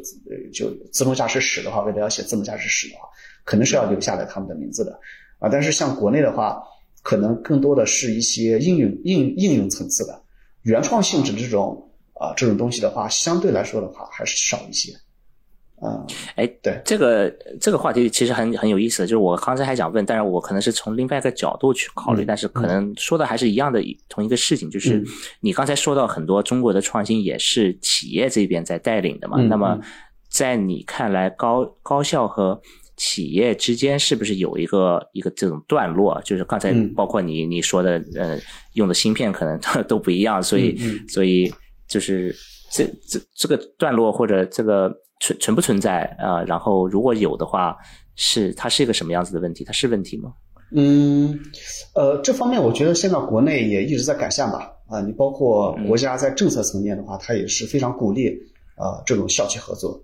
就自动驾驶史的话，为了要写自动驾驶史的话，肯定是要留下来他们的名字的啊。但是像国内的话，可能更多的是一些应用应应用层次的原创性质的这种啊这种东西的话，相对来说的话还是少一些。嗯，哎，对，这个这个话题其实很很有意思，就是我刚才还想问，但是我可能是从另外一个角度去考虑，但是可能说的还是一样的同一个事情，就是你刚才说到很多中国的创新也是企业这边在带领的嘛，那么在你看来，高高校和企业之间是不是有一个一个这种段落？就是刚才包括你你说的，呃，用的芯片可能 都不一样，所以所以就是这这这个段落或者这个存存不存在啊？然后如果有的话，是它是一个什么样子的问题？它是问题吗？嗯，呃，这方面我觉得现在国内也一直在改善吧。啊，你包括国家在政策层面的话，它也是非常鼓励啊这种校企合作。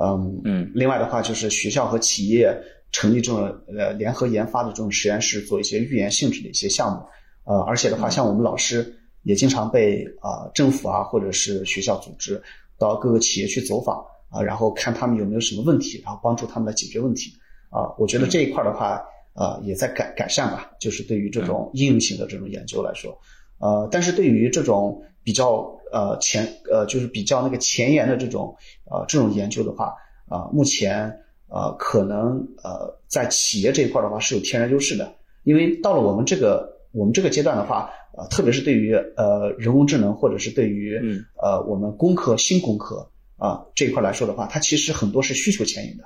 嗯嗯，另外的话就是学校和企业成立这种呃联合研发的这种实验室，做一些预研性质的一些项目。呃，而且的话，像我们老师也经常被啊政府啊或者是学校组织到各个企业去走访啊，然后看他们有没有什么问题，然后帮助他们来解决问题。啊，我觉得这一块的话，呃，也在改改善吧。就是对于这种应用型的这种研究来说，呃，但是对于这种比较。呃，前呃就是比较那个前沿的这种呃这种研究的话，啊，目前呃可能呃在企业这一块的话是有天然优势的，因为到了我们这个我们这个阶段的话，呃，特别是对于呃人工智能或者是对于呃我们工科新工科啊这一块来说的话，它其实很多是需求牵引的，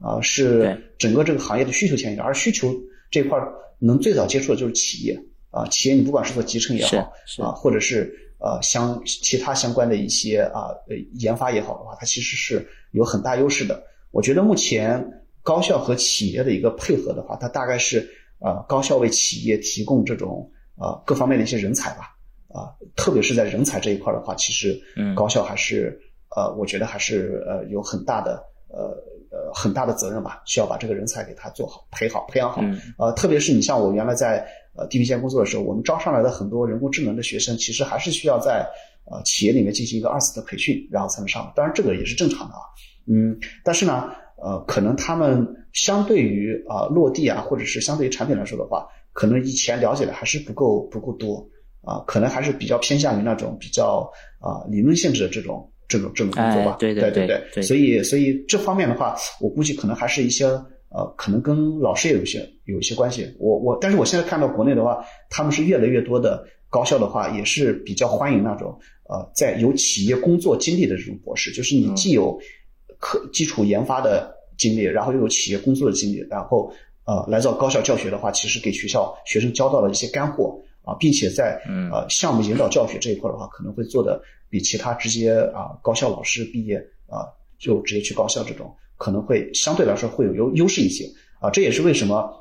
啊，是整个这个行业的需求牵引的，而需求这块能最早接触的就是企业。啊，企业你不管是做集成也好啊，或者是。呃，相其他相关的一些啊，呃，研发也好的话，它其实是有很大优势的。我觉得目前高校和企业的一个配合的话，它大概是呃，高校为企业提供这种呃各方面的一些人才吧，啊，特别是在人才这一块的话，其实高校还是呃，我觉得还是呃有很大的呃呃很大的责任吧，需要把这个人才给他做好、培好、培养好。呃，特别是你像我原来在。呃，地平线工作的时候，我们招上来的很多人工智能的学生，其实还是需要在呃企业里面进行一个二次的培训，然后才能上。当然，这个也是正常的啊。嗯，但是呢，呃，可能他们相对于啊落地啊，或者是相对于产品来说的话，可能以前了解的还是不够不够多啊，可能还是比较偏向于那种比较啊理论性质的这种这种这种工作吧。对对对对。所以所以这方面的话，我估计可能还是一些。呃，可能跟老师也有一些有一些关系。我我，但是我现在看到国内的话，他们是越来越多的高校的话，也是比较欢迎那种呃，在有企业工作经历的这种博士，就是你既有可基础研发的经历，然后又有企业工作的经历，然后呃来到高校教学的话，其实给学校学生教到了一些干货啊，并且在呃项目引导教学这一块的话，可能会做的比其他直接啊高校老师毕业啊就直接去高校这种。可能会相对来说会有优优势一些啊，这也是为什么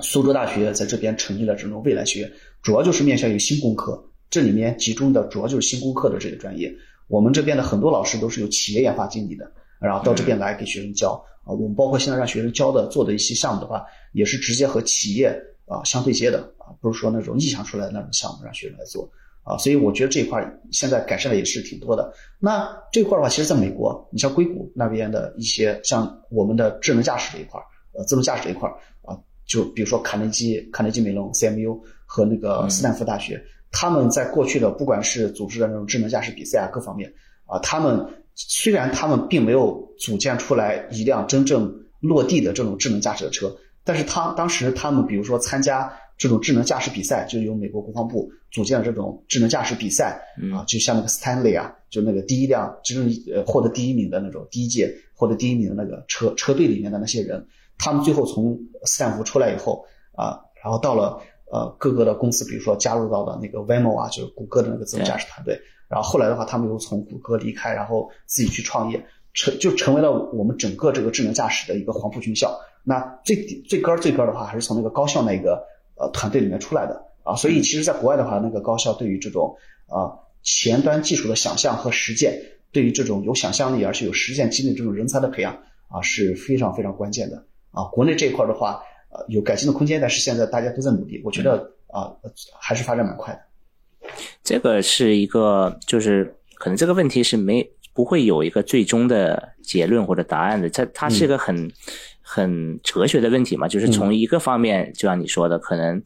苏州大学在这边成立了这种未来学院，主要就是面向于新工科，这里面集中的主要就是新工科的这个专业。我们这边的很多老师都是有企业研发经历的，然后到这边来给学生教啊。我们包括现在让学生教的做的一些项目的话，也是直接和企业啊相对接的啊，不是说那种臆想出来的那种项目让学生来做。啊，所以我觉得这一块现在改善的也是挺多的。那这块的话，其实在美国，你像硅谷那边的一些，像我们的智能驾驶这一块，呃，自动驾驶这一块啊，就比如说卡内基、卡内基梅隆 （CMU） 和那个斯坦福大学，他们在过去的不管是组织的那种智能驾驶比赛啊，各方面啊，他们虽然他们并没有组建出来一辆真正落地的这种智能驾驶的车，但是他当时他们比如说参加。这种智能驾驶比赛就由美国国防部组建了这种智能驾驶比赛啊，就像那个 Stanley 啊，就那个第一辆就是呃获得第一名的那种第一届获得第一名的那个车车队里面的那些人，他们最后从斯坦福出来以后啊，然后到了呃各个的公司，比如说加入到了那个 Waymo 啊，就是谷歌的那个自动驾驶团队，然后后来的话，他们又从谷歌离开，然后自己去创业，成就成为了我们整个这个智能驾驶的一个黄埔军校。那最最根儿最根儿的话，还是从那个高校那个。呃，团队里面出来的啊，所以其实，在国外的话，那个高校对于这种啊前端技术的想象和实践，对于这种有想象力而且有实践经历这种人才的培养啊，是非常非常关键的啊。国内这一块的话，呃，有改进的空间，但是现在大家都在努力，我觉得啊，还是发展蛮快的。这个是一个，就是可能这个问题是没不会有一个最终的结论或者答案的，它它是一个很。很哲学的问题嘛，就是从一个方面，就像你说的，可能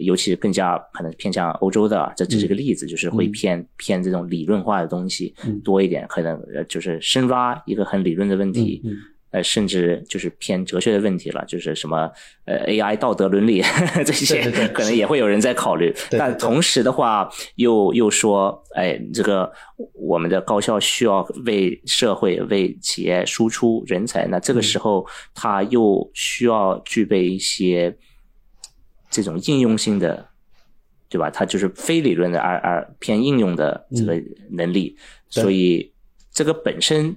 尤其更加可能偏向欧洲的，这只是个例子，就是会偏偏这种理论化的东西多一点，可能就是深挖一个很理论的问题。呃，甚至就是偏哲学的问题了，就是什么呃 AI 道德伦理 这些，可能也会有人在考虑。但同时的话，又又说，哎，这个我们的高校需要为社会、为企业输出人才，那这个时候它又需要具备一些这种应用性的，对吧？它就是非理论的，而而偏应用的这个能力。所以这个本身。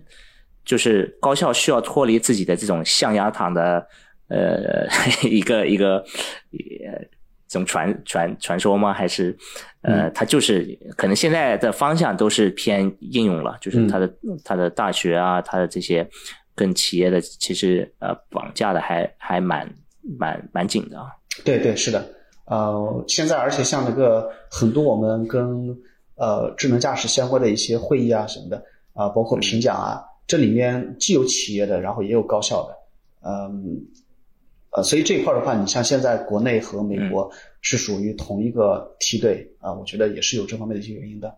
就是高校需要脱离自己的这种象牙塔的呃 一个一个呃这种传传传说吗？还是呃它就是可能现在的方向都是偏应用了，就是它的它的大学啊，它的这些跟企业的其实呃绑架的还还蛮蛮蛮紧的。对对是的，呃现在而且像那个很多我们跟呃智能驾驶相关的一些会议啊什么的啊，包括评奖啊。这里面既有企业的，然后也有高校的，嗯，呃，所以这一块的话，你像现在国内和美国是属于同一个梯队啊，我觉得也是有这方面的一些原因的。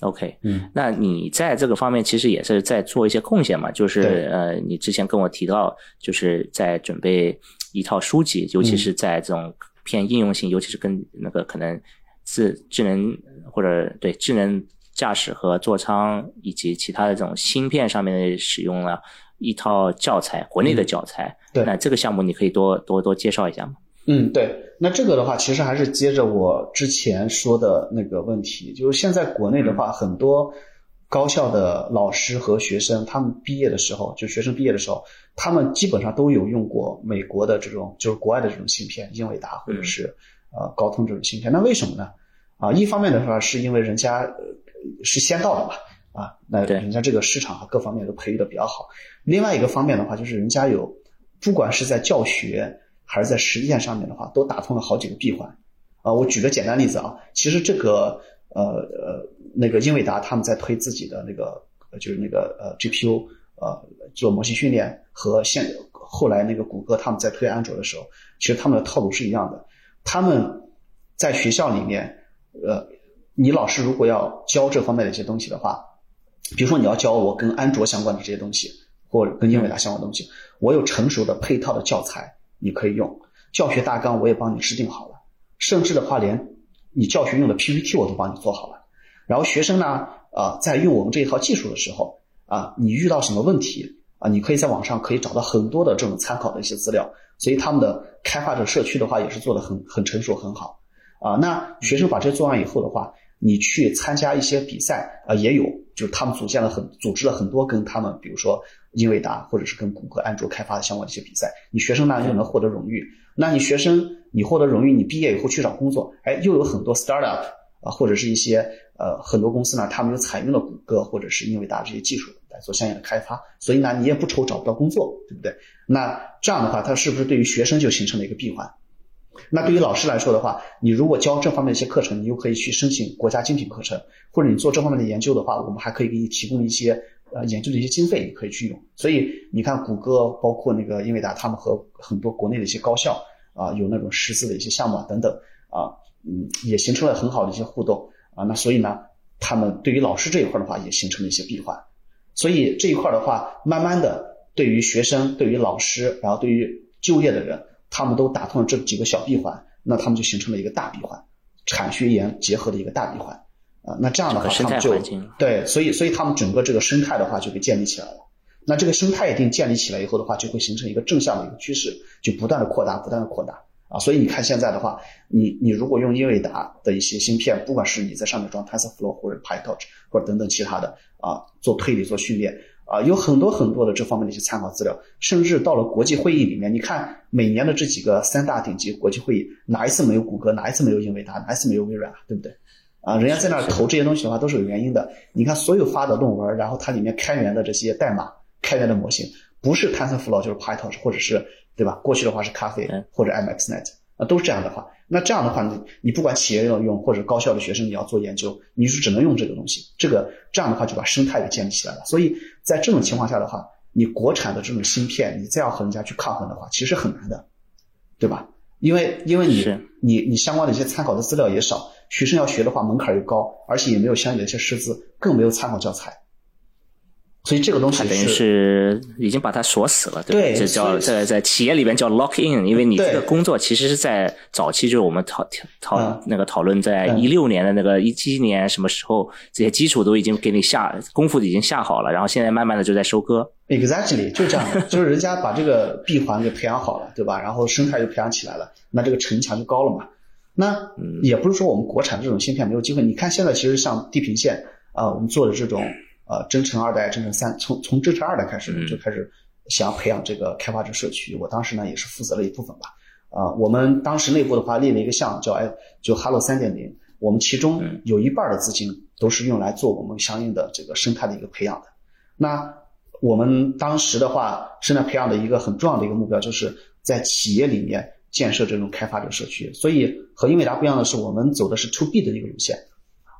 OK，嗯，那你在这个方面其实也是在做一些贡献嘛？就是呃，你之前跟我提到，就是在准备一套书籍，尤其是在这种偏应用性，尤其是跟那个可能智智能或者对智能。驾驶和座舱以及其他的这种芯片上面的使用了一套教材，国内的教材。对，那这个项目你可以多多多介绍一下吗？嗯，对。那这个的话，其实还是接着我之前说的那个问题，就是现在国内的话，很多高校的老师和学生，他们毕业的时候，就学生毕业的时候，他们基本上都有用过美国的这种，就是国外的这种芯片，英伟达或者是呃高通这种芯片。那为什么呢？啊，一方面的话，是因为人家。是先到的嘛？啊，那人家这个市场和各方面都培育的比较好。另外一个方面的话，就是人家有，不管是在教学还是在实践上面的话，都打通了好几个闭环。啊，我举个简单例子啊，其实这个呃呃那个英伟达他们在推自己的那个就是那个呃 GPU 呃做模型训练和现后来那个谷歌他们在推安卓的时候，其实他们的套路是一样的。他们在学校里面呃。你老师如果要教这方面的一些东西的话，比如说你要教我跟安卓相关的这些东西，或者跟英伟达相关的东西，我有成熟的配套的教材，你可以用教学大纲，我也帮你制定好了，甚至的话连你教学用的 PPT 我都帮你做好了。然后学生呢，呃，在用我们这一套技术的时候啊，你遇到什么问题啊，你可以在网上可以找到很多的这种参考的一些资料，所以他们的开发者社区的话也是做的很很成熟很好啊。那学生把这做完以后的话，你去参加一些比赛啊，也有，就是他们组建了很组织了很多跟他们，比如说英伟达或者是跟谷歌、安卓开发的相关的一些比赛，你学生呢又能获得荣誉。那你学生你获得荣誉，你毕业以后去找工作，哎，又有很多 startup 啊，或者是一些呃很多公司呢，他们又采用了谷歌或者是英伟达这些技术来做相应的开发，所以呢，你也不愁找不到工作，对不对？那这样的话，它是不是对于学生就形成了一个闭环？那对于老师来说的话，你如果教这方面的一些课程，你又可以去申请国家精品课程，或者你做这方面的研究的话，我们还可以给你提供一些呃研究的一些经费，你可以去用。所以你看，谷歌包括那个英伟达，他们和很多国内的一些高校啊，有那种师资的一些项目啊等等啊，嗯，也形成了很好的一些互动啊。那所以呢，他们对于老师这一块的话，也形成了一些闭环。所以这一块的话，慢慢的对于学生、对于老师，然后对于就业的人。他们都打通了这几个小闭环，那他们就形成了一个大闭环，产学研结合的一个大闭环啊。那这样的话，他们就对，所以所以他们整个这个生态的话就给建立起来了。那这个生态一定建立起来以后的话，就会形成一个正向的一个趋势，就不断的扩大，不断的扩大啊。所以你看现在的话，你你如果用英伟达的一些芯片，不管是你在上面装 TensorFlow 或者 PyTorch 或者等等其他的啊，做推理做训练。啊，有很多很多的这方面的一些参考资料，甚至到了国际会议里面，你看每年的这几个三大顶级国际会议，哪一次没有谷歌，哪一次没有英伟达，哪一次没有微软，对不对？啊，人家在那儿投这些东西的话，都是有原因的。你看所有发的论文，然后它里面开源的这些代码、开源的模型，不是 TensorFlow 就是 PyTorch，或者是对吧？过去的话是咖啡或者 MXNet，啊，都是这样的话。那这样的话，你你不管企业要用或者高校的学生你要做研究，你是只能用这个东西。这个这样的话就把生态给建立起来了。所以在这种情况下的话，你国产的这种芯片，你再要和人家去抗衡的话，其实很难的，对吧？因为因为你你你相关的一些参考的资料也少，学生要学的话门槛又高，而且也没有相应的一些师资，更没有参考教材。所以这个东西等于是已经把它锁死了，对这叫在在企业里边叫 lock in，因为你这个工作其实是在早期，就是我们讨讨那个讨论，在一六年的那个一七年什么时候，这些基础都已经给你下功夫已经下好了，然后现在慢慢的就在收割。Exactly，就这样，就是人家把这个闭环给培养好了，对吧？然后生态就培养起来了，那这个城墙就高了嘛。那也不是说我们国产这种芯片没有机会，你看现在其实像地平线啊，我们做的这种。呃，征程二代、征程三，从从征程二代开始就开始想要培养这个开发者社区。我当时呢也是负责了一部分吧。啊，我们当时内部的话列了一个项叫哎，就 Hello 三点零。我们其中有一半的资金都是用来做我们相应的这个生态的一个培养的。那我们当时的话，生态培养的一个很重要的一个目标，就是在企业里面建设这种开发者社区。所以和英伟达不一样的是，我们走的是 To B 的一个路线。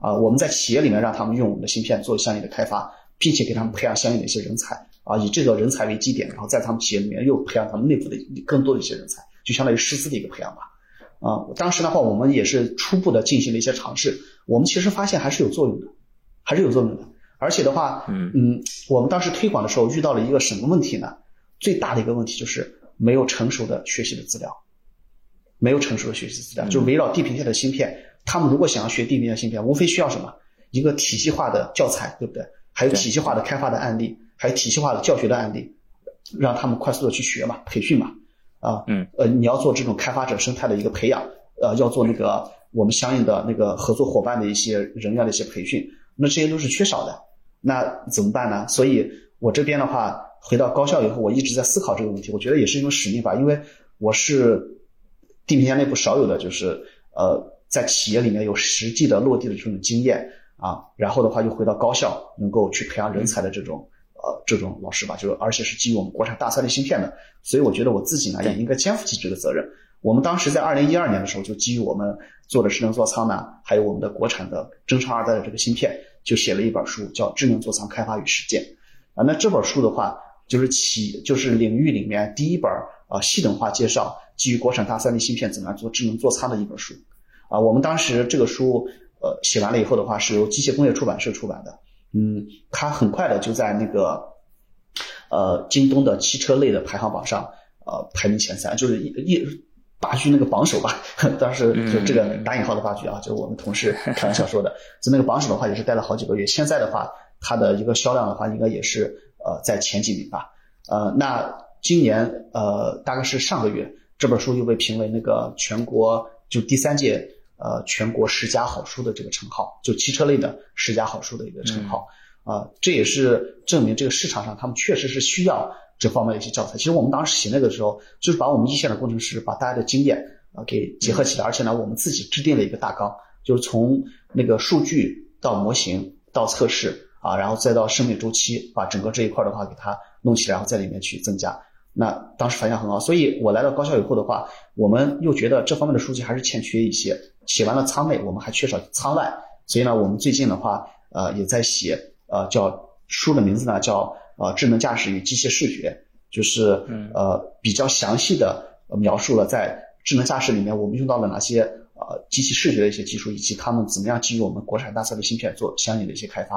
啊，我们在企业里面让他们用我们的芯片做相应的开发，并且给他们培养相应的一些人才啊，以这个人才为基点，然后在他们企业里面又培养他们内部的更多的一些人才，就相当于师资的一个培养吧。啊，当时的话，我们也是初步的进行了一些尝试，我们其实发现还是有作用的，还是有作用的。而且的话，嗯嗯，我们当时推广的时候遇到了一个什么问题呢？最大的一个问题就是没有成熟的学习的资料，没有成熟的学习资料，就围绕地平线的芯片。他们如果想要学地平线芯片，无非需要什么？一个体系化的教材，对不对？还有体系化的开发的案例，还有体系化的教学的案例，让他们快速的去学嘛，培训嘛，啊，嗯，呃，你要做这种开发者生态的一个培养，呃，要做那个我们相应的那个合作伙伴的一些人员的一些培训，那这些都是缺少的，那怎么办呢？所以我这边的话，回到高校以后，我一直在思考这个问题，我觉得也是一种使命吧，因为我是地平线内部少有的，就是呃。在企业里面有实际的落地的这种经验啊，然后的话又回到高校，能够去培养人才的这种呃这种老师吧，就是而且是基于我们国产大三的芯片的，所以我觉得我自己呢也应该肩负起这个责任。我们当时在二零一二年的时候，就基于我们做的智能座舱呢，还有我们的国产的征程二代的这个芯片，就写了一本书，叫《智能座舱开发与实践》啊。那这本书的话，就是企就是领域里面第一本啊系统化介绍基于国产大三的芯片怎么样做智能座舱的一本书。啊，我们当时这个书，呃，写完了以后的话，是由机械工业出版社出版的。嗯，它很快的就在那个，呃京东的汽车类的排行榜上，呃排名前三，就是一一霸居那个榜首吧。当时就这个打引号的霸居啊，就是我们同事开玩笑说的。就那个榜首的话，也是待了好几个月。现在的话，它的一个销量的话，应该也是呃在前几名吧。呃，那今年呃大概是上个月，这本书又被评为那个全国就第三届。呃，全国十佳好书的这个称号，就汽车类的十佳好书的一个称号，啊，这也是证明这个市场上他们确实是需要这方面的一些教材。其实我们当时写那个时候，就是把我们一线的工程师把大家的经验啊给结合起来，而且呢，我们自己制定了一个大纲，就是从那个数据到模型到测试啊，然后再到生命周期，把整个这一块的话给它弄起来，然后在里面去增加。那当时反响很好，所以我来到高校以后的话，我们又觉得这方面的书籍还是欠缺一些。写完了舱内，我们还缺少舱外，所以呢，我们最近的话，呃，也在写，呃，叫书的名字呢叫呃智能驾驶与机械视觉，就是呃比较详细的描述了在智能驾驶里面我们用到了哪些呃机器视觉的一些技术，以及他们怎么样基于我们国产大赛的芯片做相应的一些开发。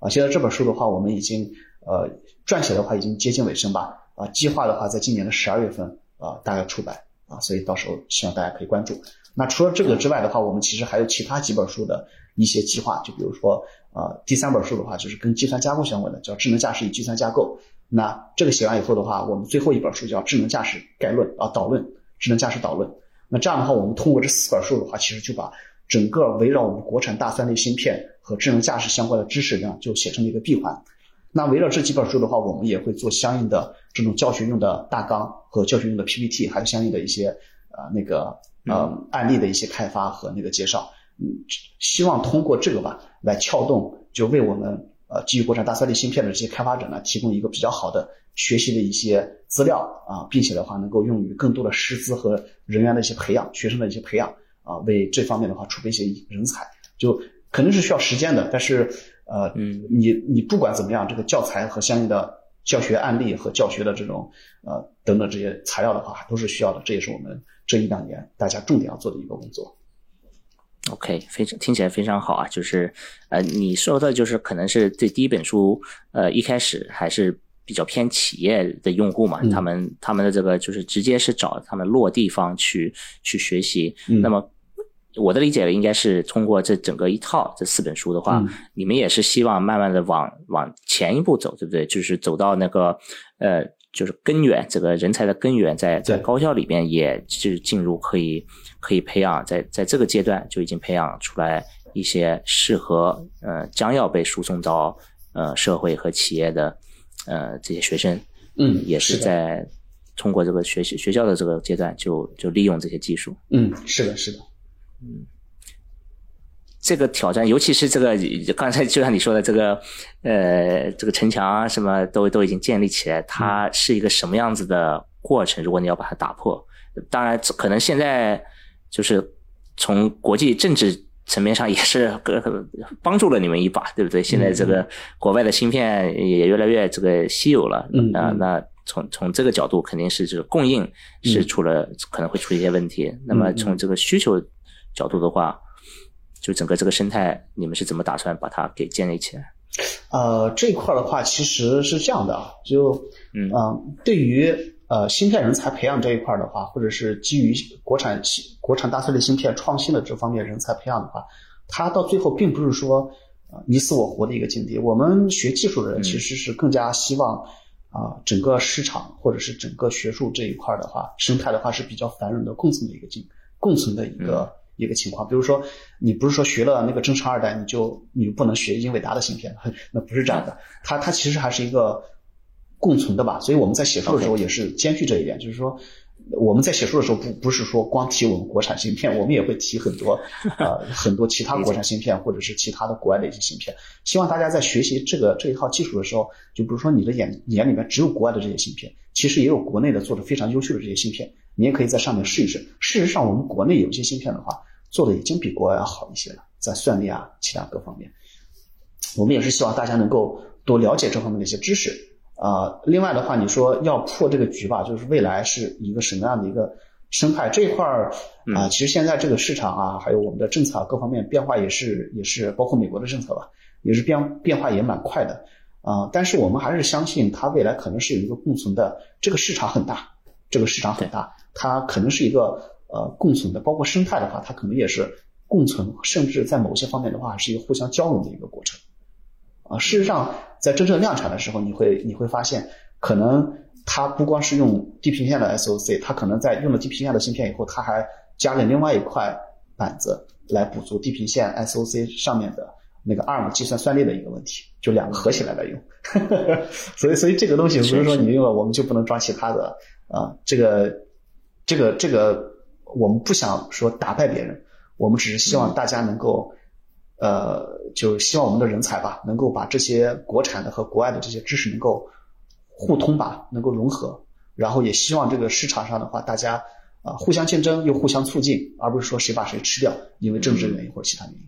啊，现在这本书的话，我们已经呃撰写的话已经接近尾声吧。啊，计划的话在今年的十二月份啊大概出版啊，所以到时候希望大家可以关注。那除了这个之外的话，我们其实还有其他几本书的一些计划，就比如说啊，第三本书的话就是跟计算架构相关的，叫《智能驾驶与计算架构》。那这个写完以后的话，我们最后一本书叫《智能驾驶概论》啊，导论，智能驾驶导论。那这样的话，我们通过这四本书的话，其实就把整个围绕我们国产大三类芯片和智能驾驶相关的知识呢，就写成了一个闭环。那围绕这几本书的话，我们也会做相应的这种教学用的大纲和教学用的 PPT，还有相应的一些呃那个呃案例的一些开发和那个介绍。嗯，希望通过这个吧，来撬动，就为我们呃基于国产大三 D 芯片的这些开发者呢，提供一个比较好的学习的一些资料啊，并且的话能够用于更多的师资和人员的一些培养，学生的一些培养啊，为这方面的话储备一些人才，就肯定是需要时间的，但是。呃，嗯，你你不管怎么样，这个教材和相应的教学案例和教学的这种呃等等这些材料的话，都是需要的。这也是我们这一两年大家重点要做的一个工作。OK，非常听起来非常好啊，就是呃你说的就是可能是对第一本书呃一开始还是比较偏企业的用户嘛，他们他们的这个就是直接是找他们落地方去去学习，那么。我的理解应该是通过这整个一套这四本书的话，你们也是希望慢慢的往往前一步走，对不对？就是走到那个呃，就是根源，这个人才的根源，在在高校里边，也是进入可以可以培养，在在这个阶段就已经培养出来一些适合呃将要被输送到呃社会和企业的呃这些学生，嗯，也是在通过这个学习学校的这个阶段，就就利用这些技术，嗯，是的，是的。嗯，这个挑战，尤其是这个刚才就像你说的这个，呃，这个城墙啊什么都都已经建立起来，它是一个什么样子的过程？如果你要把它打破，当然可能现在就是从国际政治层面上也是帮助了你们一把，对不对？现在这个国外的芯片也越来越这个稀有了，嗯啊，那从从这个角度肯定是这个供应是出了可能会出一些问题。那么从这个需求。角度的话，就整个这个生态，你们是怎么打算把它给建立起来？呃，这一块的话，其实是这样的啊，就嗯，对于呃芯片人才培养这一块的话，或者是基于国产企国产大策略芯片创新的这方面人才培养的话，它到最后并不是说呃你死我活的一个境地。我们学技术的人其实是更加希望啊，整个市场或者是整个学术这一块的话，生态的话是比较繁荣的共存的一个境共存的一个。一个情况，比如说，你不是说学了那个正常二代，你就你就不能学英伟达的芯片，那不是这样的。它它其实还是一个共存的吧。所以我们在写书的时候也是兼具这一点，就是说我们在写书的时候不不是说光提我们国产芯片，我们也会提很多呃很多其他国产芯片或者是其他的国外的一些芯片。希望大家在学习这个这一套技术的时候，就比如说你的眼眼里面只有国外的这些芯片，其实也有国内的做的非常优秀的这些芯片，你也可以在上面试一试。事实上，我们国内有些芯片的话。做的已经比国外要好一些了，在算力啊，其他各方面，我们也是希望大家能够多了解这方面的一些知识啊。另外的话，你说要破这个局吧，就是未来是一个什么样的一个生态这一块儿啊？其实现在这个市场啊，还有我们的政策各方面变化也是也是，包括美国的政策吧，也是变变化也蛮快的啊，但是我们还是相信它未来可能是有一个共存的，这个市场很大，这个市场很大，它可能是一个呃共存的，包括生态的话，它可能也是共存，甚至在某些方面的话，是一个互相交融的一个过程。啊，事实上，在真正量产的时候，你会你会发现，可能它不光是用地平线的 SOC，它可能在用了地平线的芯片以后，它还加了另外一块板子来补足地平线 SOC 上面的。那个 ARM 计算算力的一个问题，就两个合起来来用，所以所以这个东西不是说你用了我们就不能装其他的啊，这个这个这个我们不想说打败别人，我们只是希望大家能够呃，就希望我们的人才吧，能够把这些国产的和国外的这些知识能够互通吧，能够融合，然后也希望这个市场上的话，大家啊互相竞争又互相促进，而不是说谁把谁吃掉，因为政治原因或者其他原因。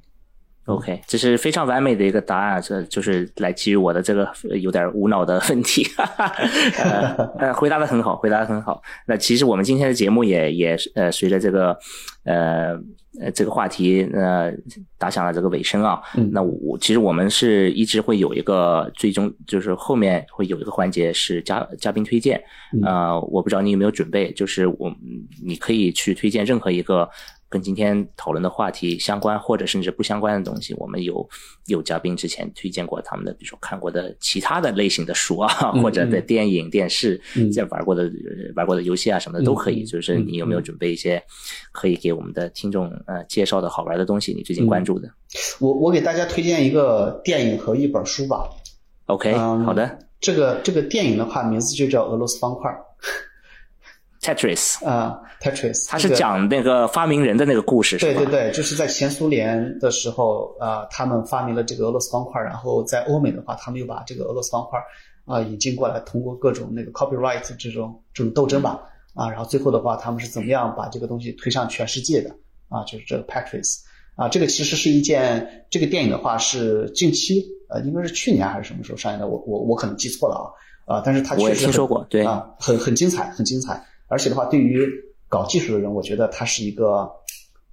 OK，这是非常完美的一个答案，这就是来基于我的这个有点无脑的问题，呃，回答的很好，回答的很好。那其实我们今天的节目也也呃随着这个呃呃这个话题呃打响了这个尾声啊。那我其实我们是一直会有一个最终就是后面会有一个环节是嘉嘉宾推荐，呃，我不知道你有没有准备，就是我你可以去推荐任何一个。跟今天讨论的话题相关，或者甚至不相关的东西，我们有有嘉宾之前推荐过他们的，比如说看过的其他的类型的书啊，或者的电影、电视，在玩过的玩过的游戏啊什么的都可以。就是你有没有准备一些可以给我们的听众呃介绍的好玩的东西？你最近关注的？我我给大家推荐一个电影和一本书吧。OK，好的。这个这个电影的话，名字就叫《俄罗斯方块》。Tetris 啊，Tetris，它是讲那个发明人的那个故事，对对对，就是在前苏联的时候啊，他们发明了这个俄罗斯方块，然后在欧美的话，他们又把这个俄罗斯方块啊引进过来，通过各种那个 copyright 这种这种斗争吧啊，然后最后的话，他们是怎么样把这个东西推向全世界的啊？就是这个 Tetris 啊，这个其实是一件这个电影的话是近期呃，应该是去年还是什么时候上映的？我我我可能记错了啊啊，但是它确实听说过，对啊，很很精彩，很精彩。而且的话，对于搞技术的人，我觉得它是一个，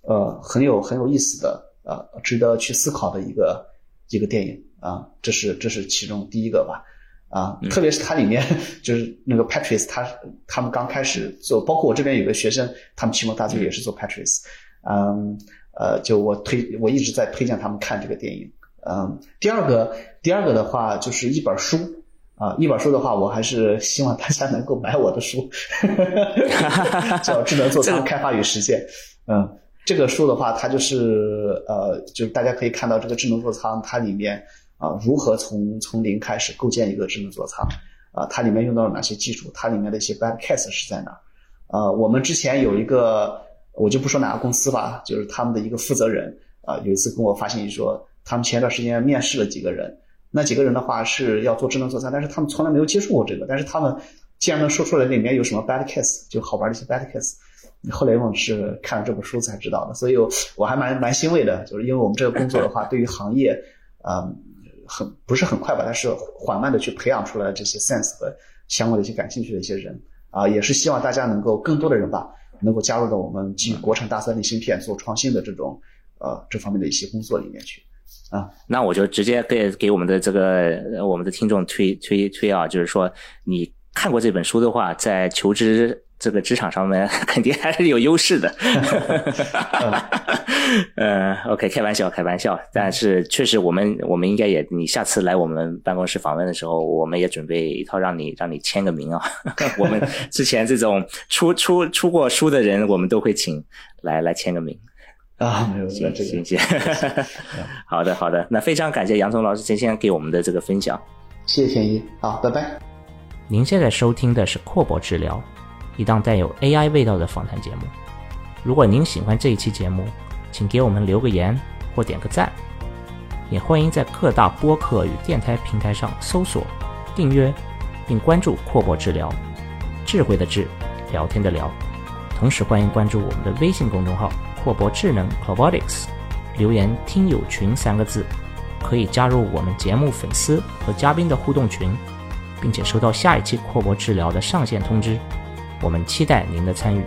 呃，很有很有意思的，呃，值得去思考的一个一个电影啊。这是这是其中第一个吧，啊，特别是它里面就是那个 Patrice，他他们刚开始做，包括我这边有个学生，他们期末大作也是做 Patrice，嗯，呃，就我推我一直在推荐他们看这个电影，嗯，第二个第二个的话就是一本书。啊，一本书的话，我还是希望大家能够买我的书，叫《智能座舱开发与实践》。嗯，这个书的话，它就是呃，就是大家可以看到这个智能座舱它里面啊，如何从从零开始构建一个智能座舱啊，它里面用到了哪些技术，它里面的一些 bad case 是在哪？啊，我们之前有一个，我就不说哪个公司吧，就是他们的一个负责人啊，有一次跟我发信息说，他们前段时间面试了几个人。那几个人的话是要做智能座舱，但是他们从来没有接触过这个。但是他们既然能说出来里面有什么 bad case，就好玩的一些 bad case，后来我是看了这本书才知道的。所以我还蛮蛮欣慰的，就是因为我们这个工作的话，对于行业，嗯，很不是很快吧，但是缓慢的去培养出来这些 sense 和相关的一些感兴趣的一些人啊，也是希望大家能够更多的人吧，能够加入到我们基于国产大三 D 芯片做创新的这种呃这方面的一些工作里面去。啊，那我就直接给给我们的这个我们的听众推推推啊，就是说你看过这本书的话，在求职这个职场上面 肯定还是有优势的。呃，OK，开玩笑，开玩笑。但是确实，我们我们应该也，你下次来我们办公室访问的时候，我们也准备一套让你让你签个名啊。我们之前这种出出出过书的人，我们都会请来来签个名。啊，没有，行行行，好的好的，那非常感谢杨聪老师今天给我们的这个分享，谢谢天一，好，拜拜。您现在收听的是阔博治疗，一档带有 AI 味道的访谈节目。如果您喜欢这一期节目，请给我们留个言或点个赞，也欢迎在各大播客与电台平台上搜索、订阅并关注阔博治疗，智慧的智，聊天的聊。同时欢迎关注我们的微信公众号。阔博智能 c o b o t i c s 留言“听友群”三个字，可以加入我们节目粉丝和嘉宾的互动群，并且收到下一期阔博治疗的上线通知。我们期待您的参与。